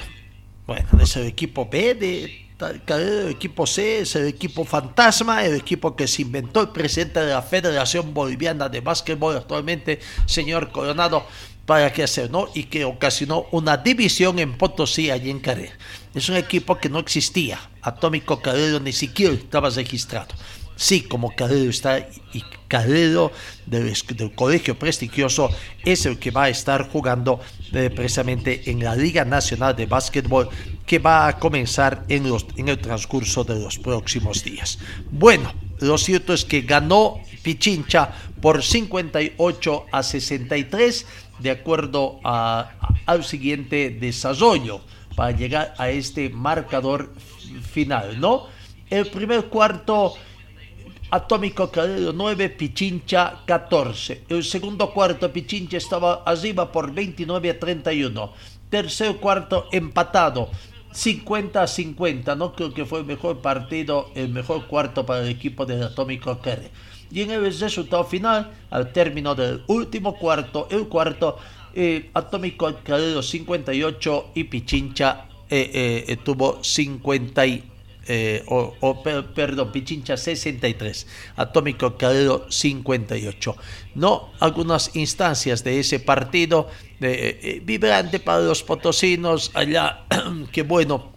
bueno, es el equipo B de el equipo C es el equipo fantasma, el equipo que se inventó el presidente de la Federación Boliviana de Básquetbol actualmente, señor Coronado, para qué hacer, ¿no? Y que ocasionó una división en Potosí, allí en Carel. Es un equipo que no existía. Atómico Carrero ni siquiera estaba registrado. Sí, como Carrero está y Carrero del, colegio prestigioso es el que va a estar jugando eh, precisamente en la Liga Nacional de Básquetbol que va a comenzar en, los, en el transcurso de los próximos días. Bueno, lo cierto es que ganó Pichincha por 58 a 63 de acuerdo a- al siguiente desarrollo para llegar a este marcador final, ¿no? El primer cuarto Atómico Calero 9, Pichincha 14. El segundo cuarto, Pichincha estaba arriba por 29 a 31. Tercer cuarto, empatado. 50 a 50, no creo que fue el mejor partido, el mejor cuarto para el equipo del Atómico Calero. Y en el resultado final, al término del último cuarto, el cuarto, eh, Atómico Calero 58 y Pichincha eh, eh, eh, tuvo 50 y eh, o, o, per- perdón, Pichincha 63, Atómico Calero 58. No, algunas instancias de ese partido eh, eh, vibrante para los potosinos allá, [CLEARS THROAT] que bueno,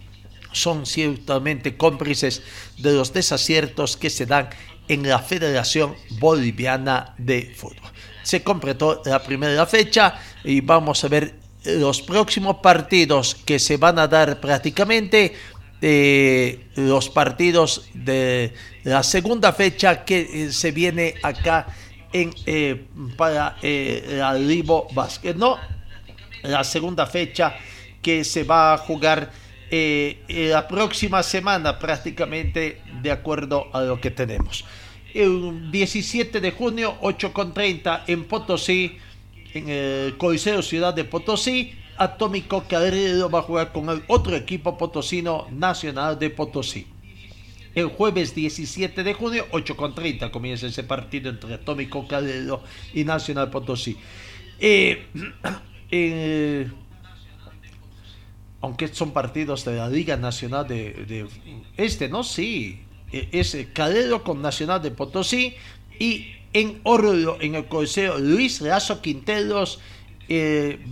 son ciertamente cómplices de los desaciertos que se dan en la Federación Boliviana de Fútbol. Se completó la primera fecha y vamos a ver los próximos partidos que se van a dar prácticamente eh, los partidos de la segunda fecha que eh, se viene acá en eh, para eh, la Libo Basket, no la segunda fecha que se va a jugar la próxima semana prácticamente de acuerdo a lo que tenemos. El 17 de junio, 8.30 en Potosí, en el Coliseo Ciudad de Potosí, Atómico Calero va a jugar con el otro equipo potosino Nacional de Potosí. El jueves 17 de junio, 8.30, comienza ese partido entre Atómico Calero y Nacional Potosí. Eh, [CLEARS THROAT] eh, aunque son partidos de la Liga Nacional de, este, ¿no? Sí, eh, es Calero con Nacional de Potosí y en Oruro, en el Coliseo Luis Lazo Quinteros,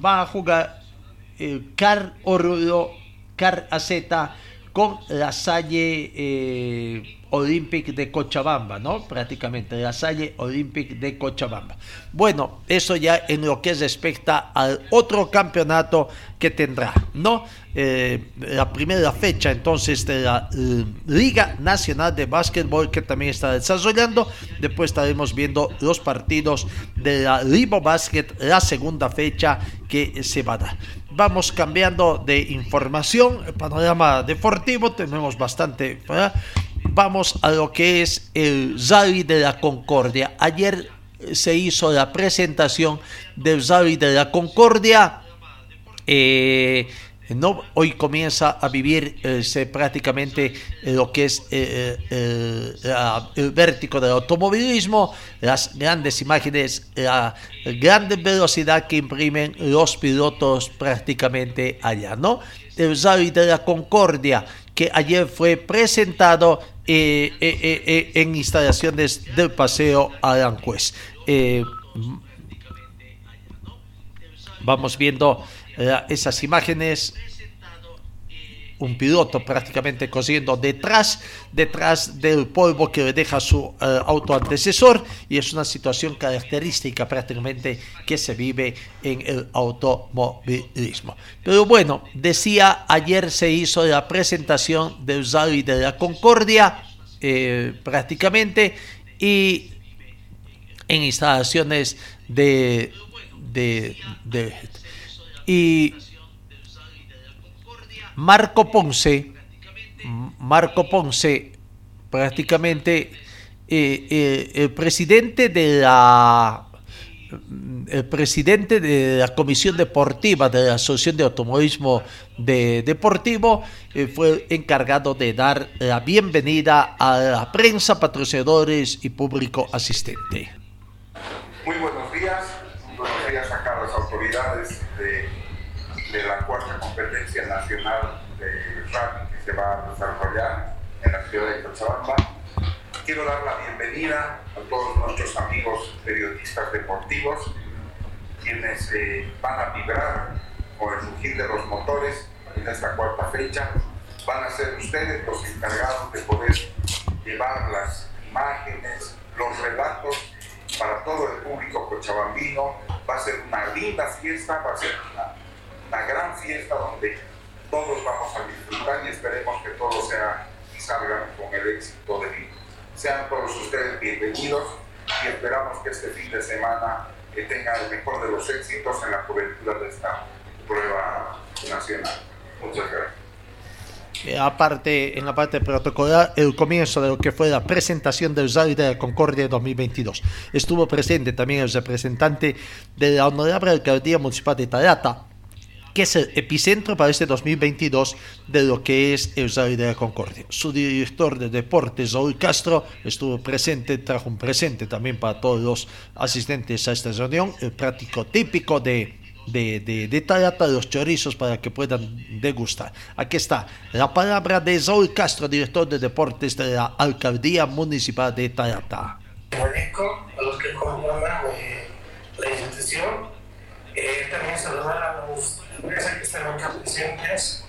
va a jugar el Car Oruro, Car AZ con la Salle eh, Olympic de Cochabamba, ¿no? Prácticamente, la Salle Olympic de Cochabamba. Bueno, eso ya en lo que respecta al otro campeonato que tendrá, ¿no? Eh, la primera fecha entonces de la eh, Liga Nacional de Básquetbol que también está desarrollando. Después estaremos viendo los partidos de la Libo Basket, la segunda fecha que se va a dar. Vamos cambiando de información, el panorama deportivo, tenemos bastante. ¿verdad? Vamos a lo que es el Rally de la Concordia. Ayer eh, se hizo la presentación del Rally de la Concordia. Eh, no, hoy comienza a vivir eh, prácticamente eh, lo que es eh, eh, el vértigo del automovilismo, las grandes imágenes, la grande velocidad que imprimen los pilotos prácticamente allá, ¿no? El Rally de la Concordia, que ayer fue presentado en instalaciones del Paseo Aranjuez. Vamos viendo eh, esas imágenes un piloto prácticamente corriendo detrás detrás del polvo que le deja su eh, auto antecesor y es una situación característica prácticamente que se vive en el automovilismo. Pero bueno decía ayer se hizo la presentación del Rally de la Concordia eh, prácticamente y en instalaciones de, y Marco Ponce Marco Ponce prácticamente eh, eh, el presidente de la presidente de la comisión deportiva de la Asociación de Automovilismo de Deportivo eh, fue encargado de dar la bienvenida a la prensa, patrocinadores y público asistente.
Muy días, buenos días acá a las autoridades de, de la cuarta competencia nacional de rally que se va a desarrollar en la ciudad de Cochabamba. Quiero dar la bienvenida a todos nuestros amigos periodistas deportivos, quienes eh, van a vibrar con el rugir de los motores en esta cuarta fecha. Van a ser ustedes los encargados de poder llevar las imágenes, los relatos para todo el público cochabambino. Va a ser una linda fiesta, va a ser una, una gran fiesta donde todos vamos a disfrutar y esperemos que todo sea y salga con el éxito debido. Sean todos ustedes bienvenidos y esperamos que este fin de semana eh, tenga el mejor de los éxitos en la cobertura de esta prueba nacional. Muchas gracias.
Eh, aparte, en la parte protocolar, el comienzo de lo que fue la presentación del Rally de la Concordia 2022. Estuvo presente también el representante de la Honorable Alcaldía Municipal de Tarata, que es el epicentro para este 2022 de lo que es el Rally de la Concordia. Su director de deportes, Raúl Castro, estuvo presente, trajo un presente también para todos los asistentes a esta reunión, el práctico típico de de, de, de Tarata, los chorizos para que puedan degustar. Aquí está la palabra de Raúl Castro, director de deportes de la Alcaldía Municipal de Tarata.
Agradezco a los que conforman eh, la institución, eh, también saludar a presentes.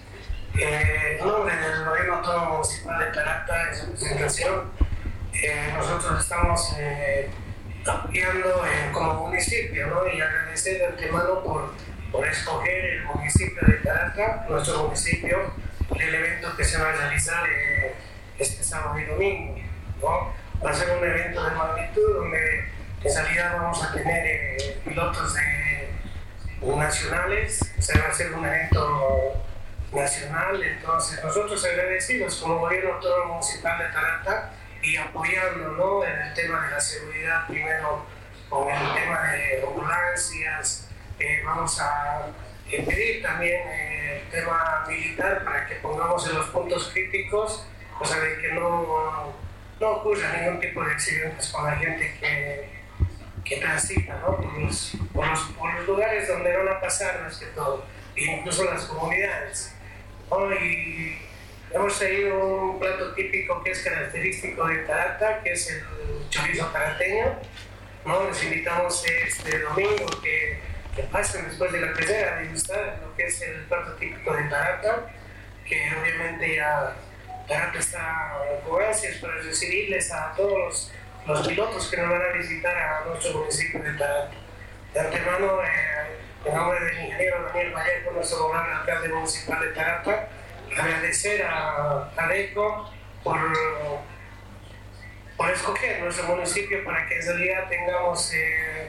Eh, en nombre del gobierno autónomo municipal de Tarata, en su presentación, eh, nosotros estamos eh, eh, como municipio ¿no? y agradecer de antemano por, por escoger el municipio de Tarata, nuestro municipio, el evento que se va a realizar eh, este sábado y domingo. ¿no? Va a ser un evento de magnitud donde en salida vamos a tener eh, pilotos de, nacionales, o sea, va a ser un evento nacional, entonces nosotros agradecidos como gobierno autónomo municipal de Tarata y apoyando ¿no? en el tema de la seguridad, primero con el tema de ambulancias, eh, vamos a pedir también eh, el tema militar para que pongamos en los puntos críticos, cosa de que no, no ocurra ningún tipo de accidentes con la gente que, que transita ¿no? por, los, por, los, por, los, lugares donde van a pasar más que todo, incluso las comunidades. ¿no? Y, Hemos traído un plato típico que es característico de Tarata, que es el chorizo tarateño. ¿no? Les invitamos este domingo que, que pasen después de la carrera a degustar lo que es el plato típico de Tarata, que obviamente ya Tarata está con ansias para recibirles a todos los, los, pilotos que nos van a visitar a nuestro municipio de Tarata. De antemano, eh, en nombre del ingeniero Daniel Vallejo, nuestro gobernador alcalde municipal de Tarata, agradecer a ADECO por, por escoger nuestro municipio para que en realidad tengamos eh,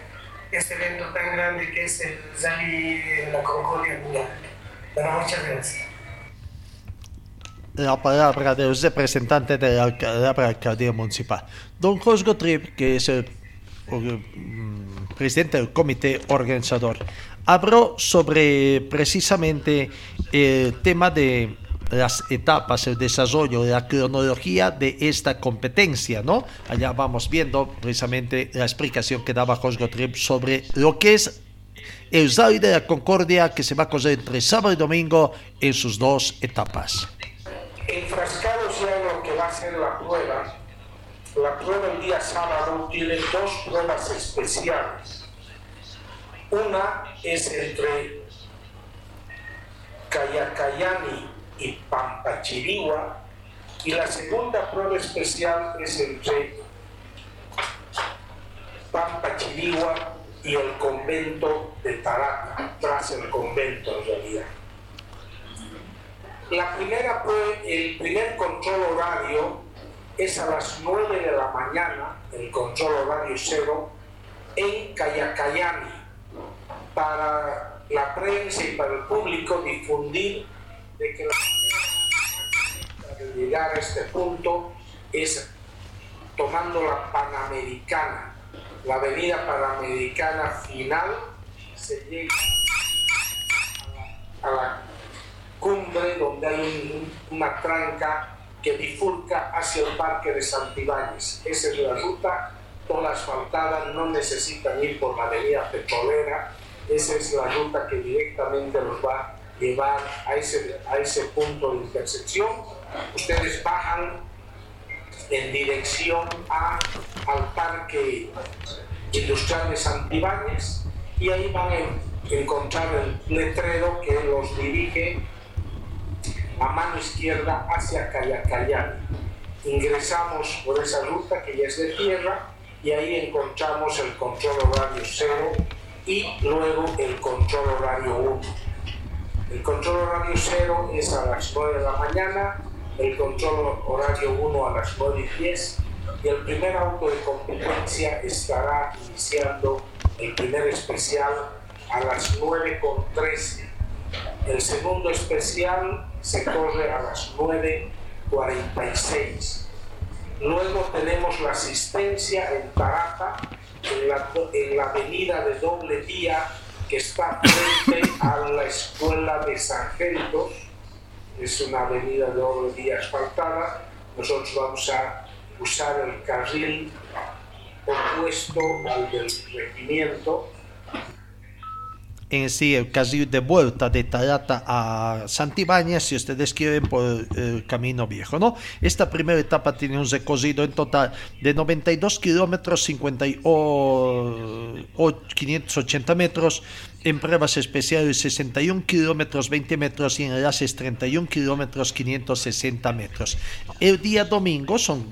este evento tan grande que es el de la Concordia Mundial. Bueno, muchas gracias.
La palabra del representante de la, la alcaldía municipal. Don Josgo Trip, que es el, el presidente del comité organizador, habló sobre precisamente el tema de las etapas, el desarrollo, la cronología de esta competencia, ¿no? Allá vamos viendo precisamente la explicación que daba Jorge Trip sobre lo que es el Rally de la Concordia que se va a correr entre sábado y domingo en sus dos etapas.
Enfrascados ya en lo que va a ser la prueba, la prueba el día sábado tiene dos pruebas especiales. Una es entre Cayacayani y Pampachirigua y la segunda prueba especial es entre Pampachirigua y el convento de Tarata, tras el convento en realidad. La primera el primer control horario es a las 9 de la mañana, el control horario cero, en Cayacayani, para la prensa y para el público difundir de que la manera de llegar a este punto es tomando la Panamericana, la avenida Panamericana final, se llega a la, a la cumbre donde hay un, una tranca que bifurca hacia el parque de Santibáñez. Esa es la ruta, toda asfaltada, no necesitan ir por la avenida petrolera, esa es la ruta que directamente los va llevar a ese, a ese punto de intersección. Ustedes bajan en dirección a, al Parque Industrial de Santibáñez y ahí van a encontrar el letrero que los dirige a mano izquierda hacia Cayacayán. Ingresamos por esa ruta que ya es de tierra y ahí encontramos el control horario 0 y luego el control horario 1 el control horario 0 es a las 9 de la mañana, el control horario 1 a las 9 y 10 y el primer auto de competencia estará iniciando el primer especial a las 9.13. El segundo especial se corre a las 9.46. Luego tenemos la asistencia en Tarata, en la, en la avenida de doble vía que está frente a la escuela de sargentos. Es una avenida de doble vía asfaltada. Nosotros vamos a usar el carril opuesto al del regimiento
en sí el carril de vuelta de Tarata a Santibáñez, si ustedes quieren, por el camino viejo, ¿no? Esta primera etapa tiene un recorrido en total de 92 kilómetros, 580 metros, en pruebas especiales 61 kilómetros 20 metros y en enlaces 31 kilómetros 560 metros. El día domingo son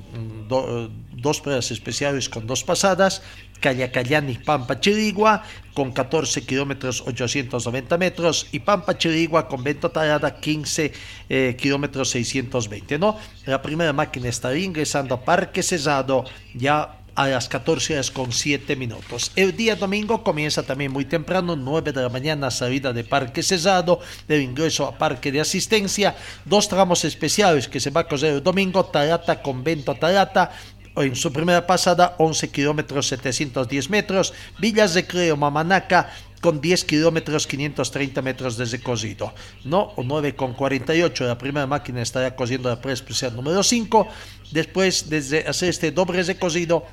dos pruebas especiales con dos pasadas, Cayacayán y Pampa Chirigua con 14 kilómetros 890 metros y Pampa Chirigua con Vento Tarada 15 eh, kilómetros 620. ¿no? La primera máquina estará ingresando a Parque Cesado ya a las 14 horas con 7 minutos. El día domingo comienza también muy temprano, 9 de la mañana, salida de Parque Cesado, del ingreso a Parque de Asistencia, dos tramos especiales que se va a correr el domingo, Tarata, Convento Tarata, en su primera pasada 11 kilómetros 710 metros, Villas de Creo, Mamanaca con 10 kilómetros 530 metros de recorrido, ¿no? O 9 con 48, la primera máquina estará corriendo la prueba especial número 5, después de hacer este doble recorrido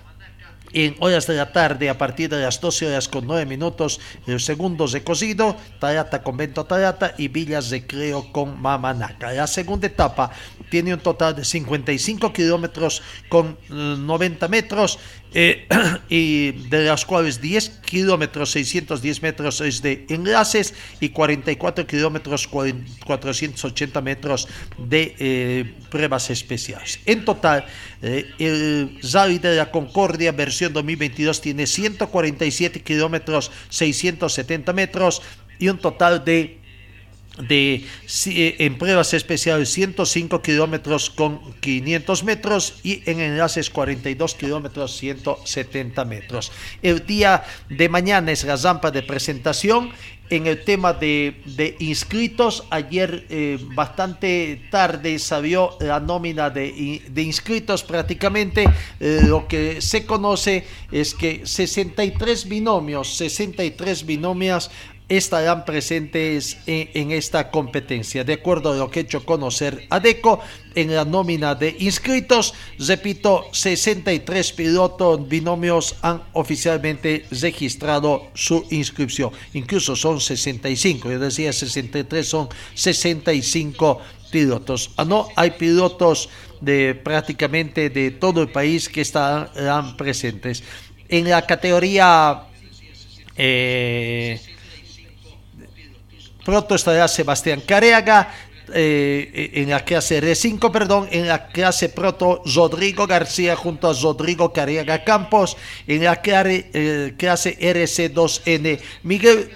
en horas de la tarde a partir de las 12 horas con 9 minutos el segundo recocido, Tarata Convento Tarata y Villas de Creo con Mamanaca. La segunda etapa tiene un total de 55 kilómetros con 90 eh, metros eh, [CLEARS THROAT] y de las cuales 10 kilómetros 610 metros es de enlaces y 44 kilómetros 480 metros de eh, pruebas especiales. En total, el Rally de la Concordia versión 2022 tiene 147 kilómetros 670 metros y un total de de eh, en pruebas especiales 105 kilómetros con 500 metros y en enlaces 42 kilómetros 170 metros. El día de mañana es la zampa de presentación. En el tema de, inscritos, ayer eh, bastante tarde salió la nómina de, inscritos prácticamente. Eh, lo que se conoce es que 63 binomios, 63 binomios estarán presentes en, esta competencia. De acuerdo a lo que he hecho conocer ADECO, en la nómina de inscritos, repito, 63 pilotos binomios han oficialmente registrado su inscripción. Incluso son 65, yo decía 63, son 65 pilotos. Ah, no, hay pilotos de prácticamente de todo el país que estarán presentes. En la categoría... Eh, Pronto estará Sebastián Careaga, eh, en la clase R5, perdón, en la clase Proto Rodrigo García junto a Rodrigo Careaga Campos, en la clase, eh, clase RC2N Miguel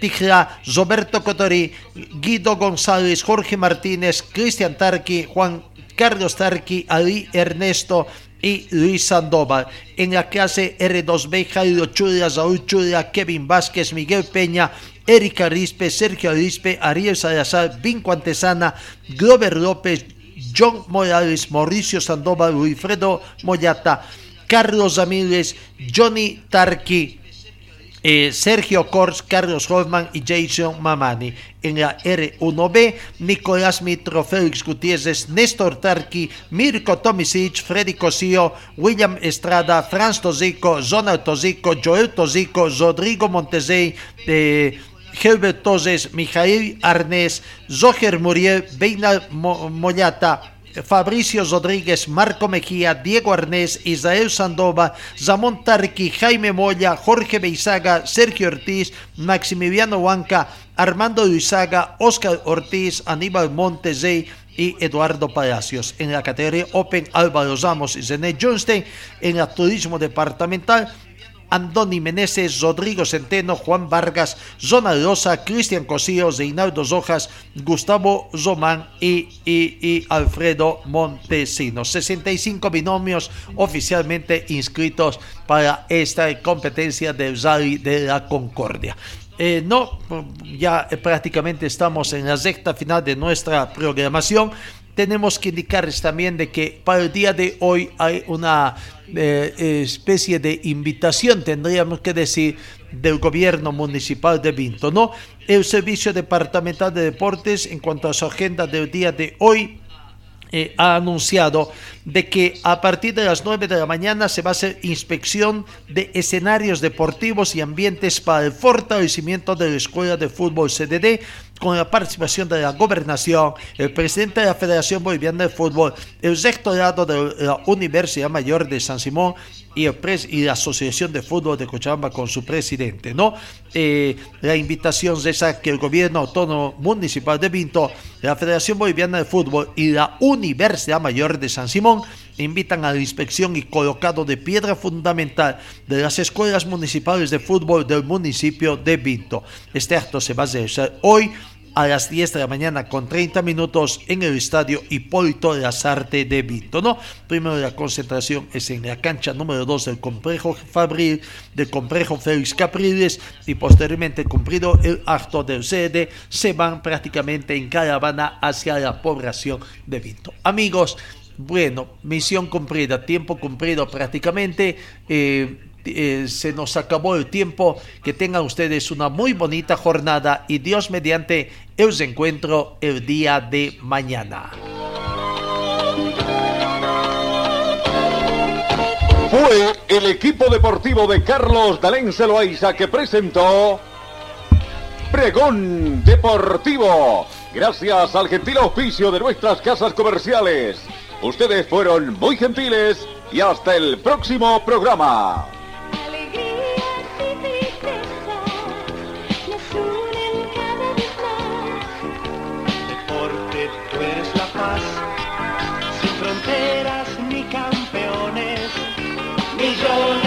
Tijra, Roberto Cotori, Guido González, Jorge Martínez, Cristian Tarqui, Juan Carlos Tarqui, Ali Ernesto, y Luis Sandoval. En la clase R2B, Jairo Churia, Saúl Churia, Kevin Vázquez, Miguel Peña, Erika Arispe, Sergio Arispe, Ariel Salazar, Vinco Antesana, Glover López, John Morales, Mauricio Sandoval, Wilfredo Moyata, Carlos Ramírez, Johnny Tarqui, eh, Sergio Kors, Carlos Hoffman y Jason Mamani. En la R1B, Nicolás Mitro, Félix Gutiérrez, Néstor Tarqui, Mirko Tomisic, Freddy Cosío, William Estrada, Franz Tozico, Ronald Tozico, Joel Tozico, Rodrigo Montezey, eh, Herbert Toses, Mijail Arnés, Zoger Muriel, Beina Mollata, Fabricio Rodríguez, Marco Mejía, Diego Arnés, Israel Sandova, Zamón Tarqui, Jaime Moya, Jorge Beizaga, Sergio Ortiz, Maximiliano Huanca, Armando Luizaga, Oscar Ortiz, Aníbal Montezey y Eduardo Palacios. En la categoría Open, Álvaro Ramos y Zené Johnstein. En el turismo departamental, Andoni Meneses, Rodrigo Centeno, Juan Vargas, Zona Rosa, Cristian Cosío, Reinaldo Rojas, Gustavo Román y, y, y Alfredo Montesinos. 65 binomios oficialmente inscritos para esta competencia del Rally de la Concordia. Eh, no, ya prácticamente estamos en la recta final de nuestra programación. Tenemos que indicarles también de que para el día de hoy hay una eh, especie de invitación, tendríamos que decir, del gobierno municipal de Vinto, ¿no? El Servicio Departamental de Deportes, en cuanto a su agenda del día de hoy, eh, ha anunciado de que a partir de las 9 de la mañana se va a hacer inspección de escenarios deportivos y ambientes para el fortalecimiento de la Escuela de Fútbol CDD con la participación de la gobernación, el presidente de la Federación Boliviana de Fútbol, el rectorado de la Universidad Mayor de San Simón y, y la Asociación de Fútbol de Cochabamba con su presidente. ¿no? Eh, la invitación es esa que el gobierno autónomo municipal de Vinto, la Federación Boliviana de Fútbol y la Universidad Mayor de San Simón invitan a la inspección y colocado de piedra fundamental de las escuelas municipales de fútbol del municipio de Vinto. Este acto se va a hacer hoy a las 10 de la mañana con 30 minutos en el estadio Hipólito Lazarte de Vinto. Primero la concentración es en la cancha número 2 del complejo Fabril, del complejo Félix Capriles y posteriormente cumplido el acto del CD se van prácticamente en caravana hacia la población de Vinto. Amigos, bueno, misión cumplida, tiempo cumplido prácticamente. Eh, eh, se nos acabó el tiempo. Que tengan ustedes una muy bonita jornada y Dios mediante os encuentro el día de mañana.
Fue el equipo deportivo de Carlos Dalén Celoaiza que presentó Pregón Deportivo. Gracias al gentil auspicio de nuestras casas comerciales. Ustedes fueron muy gentiles y hasta el próximo programa.
Lord.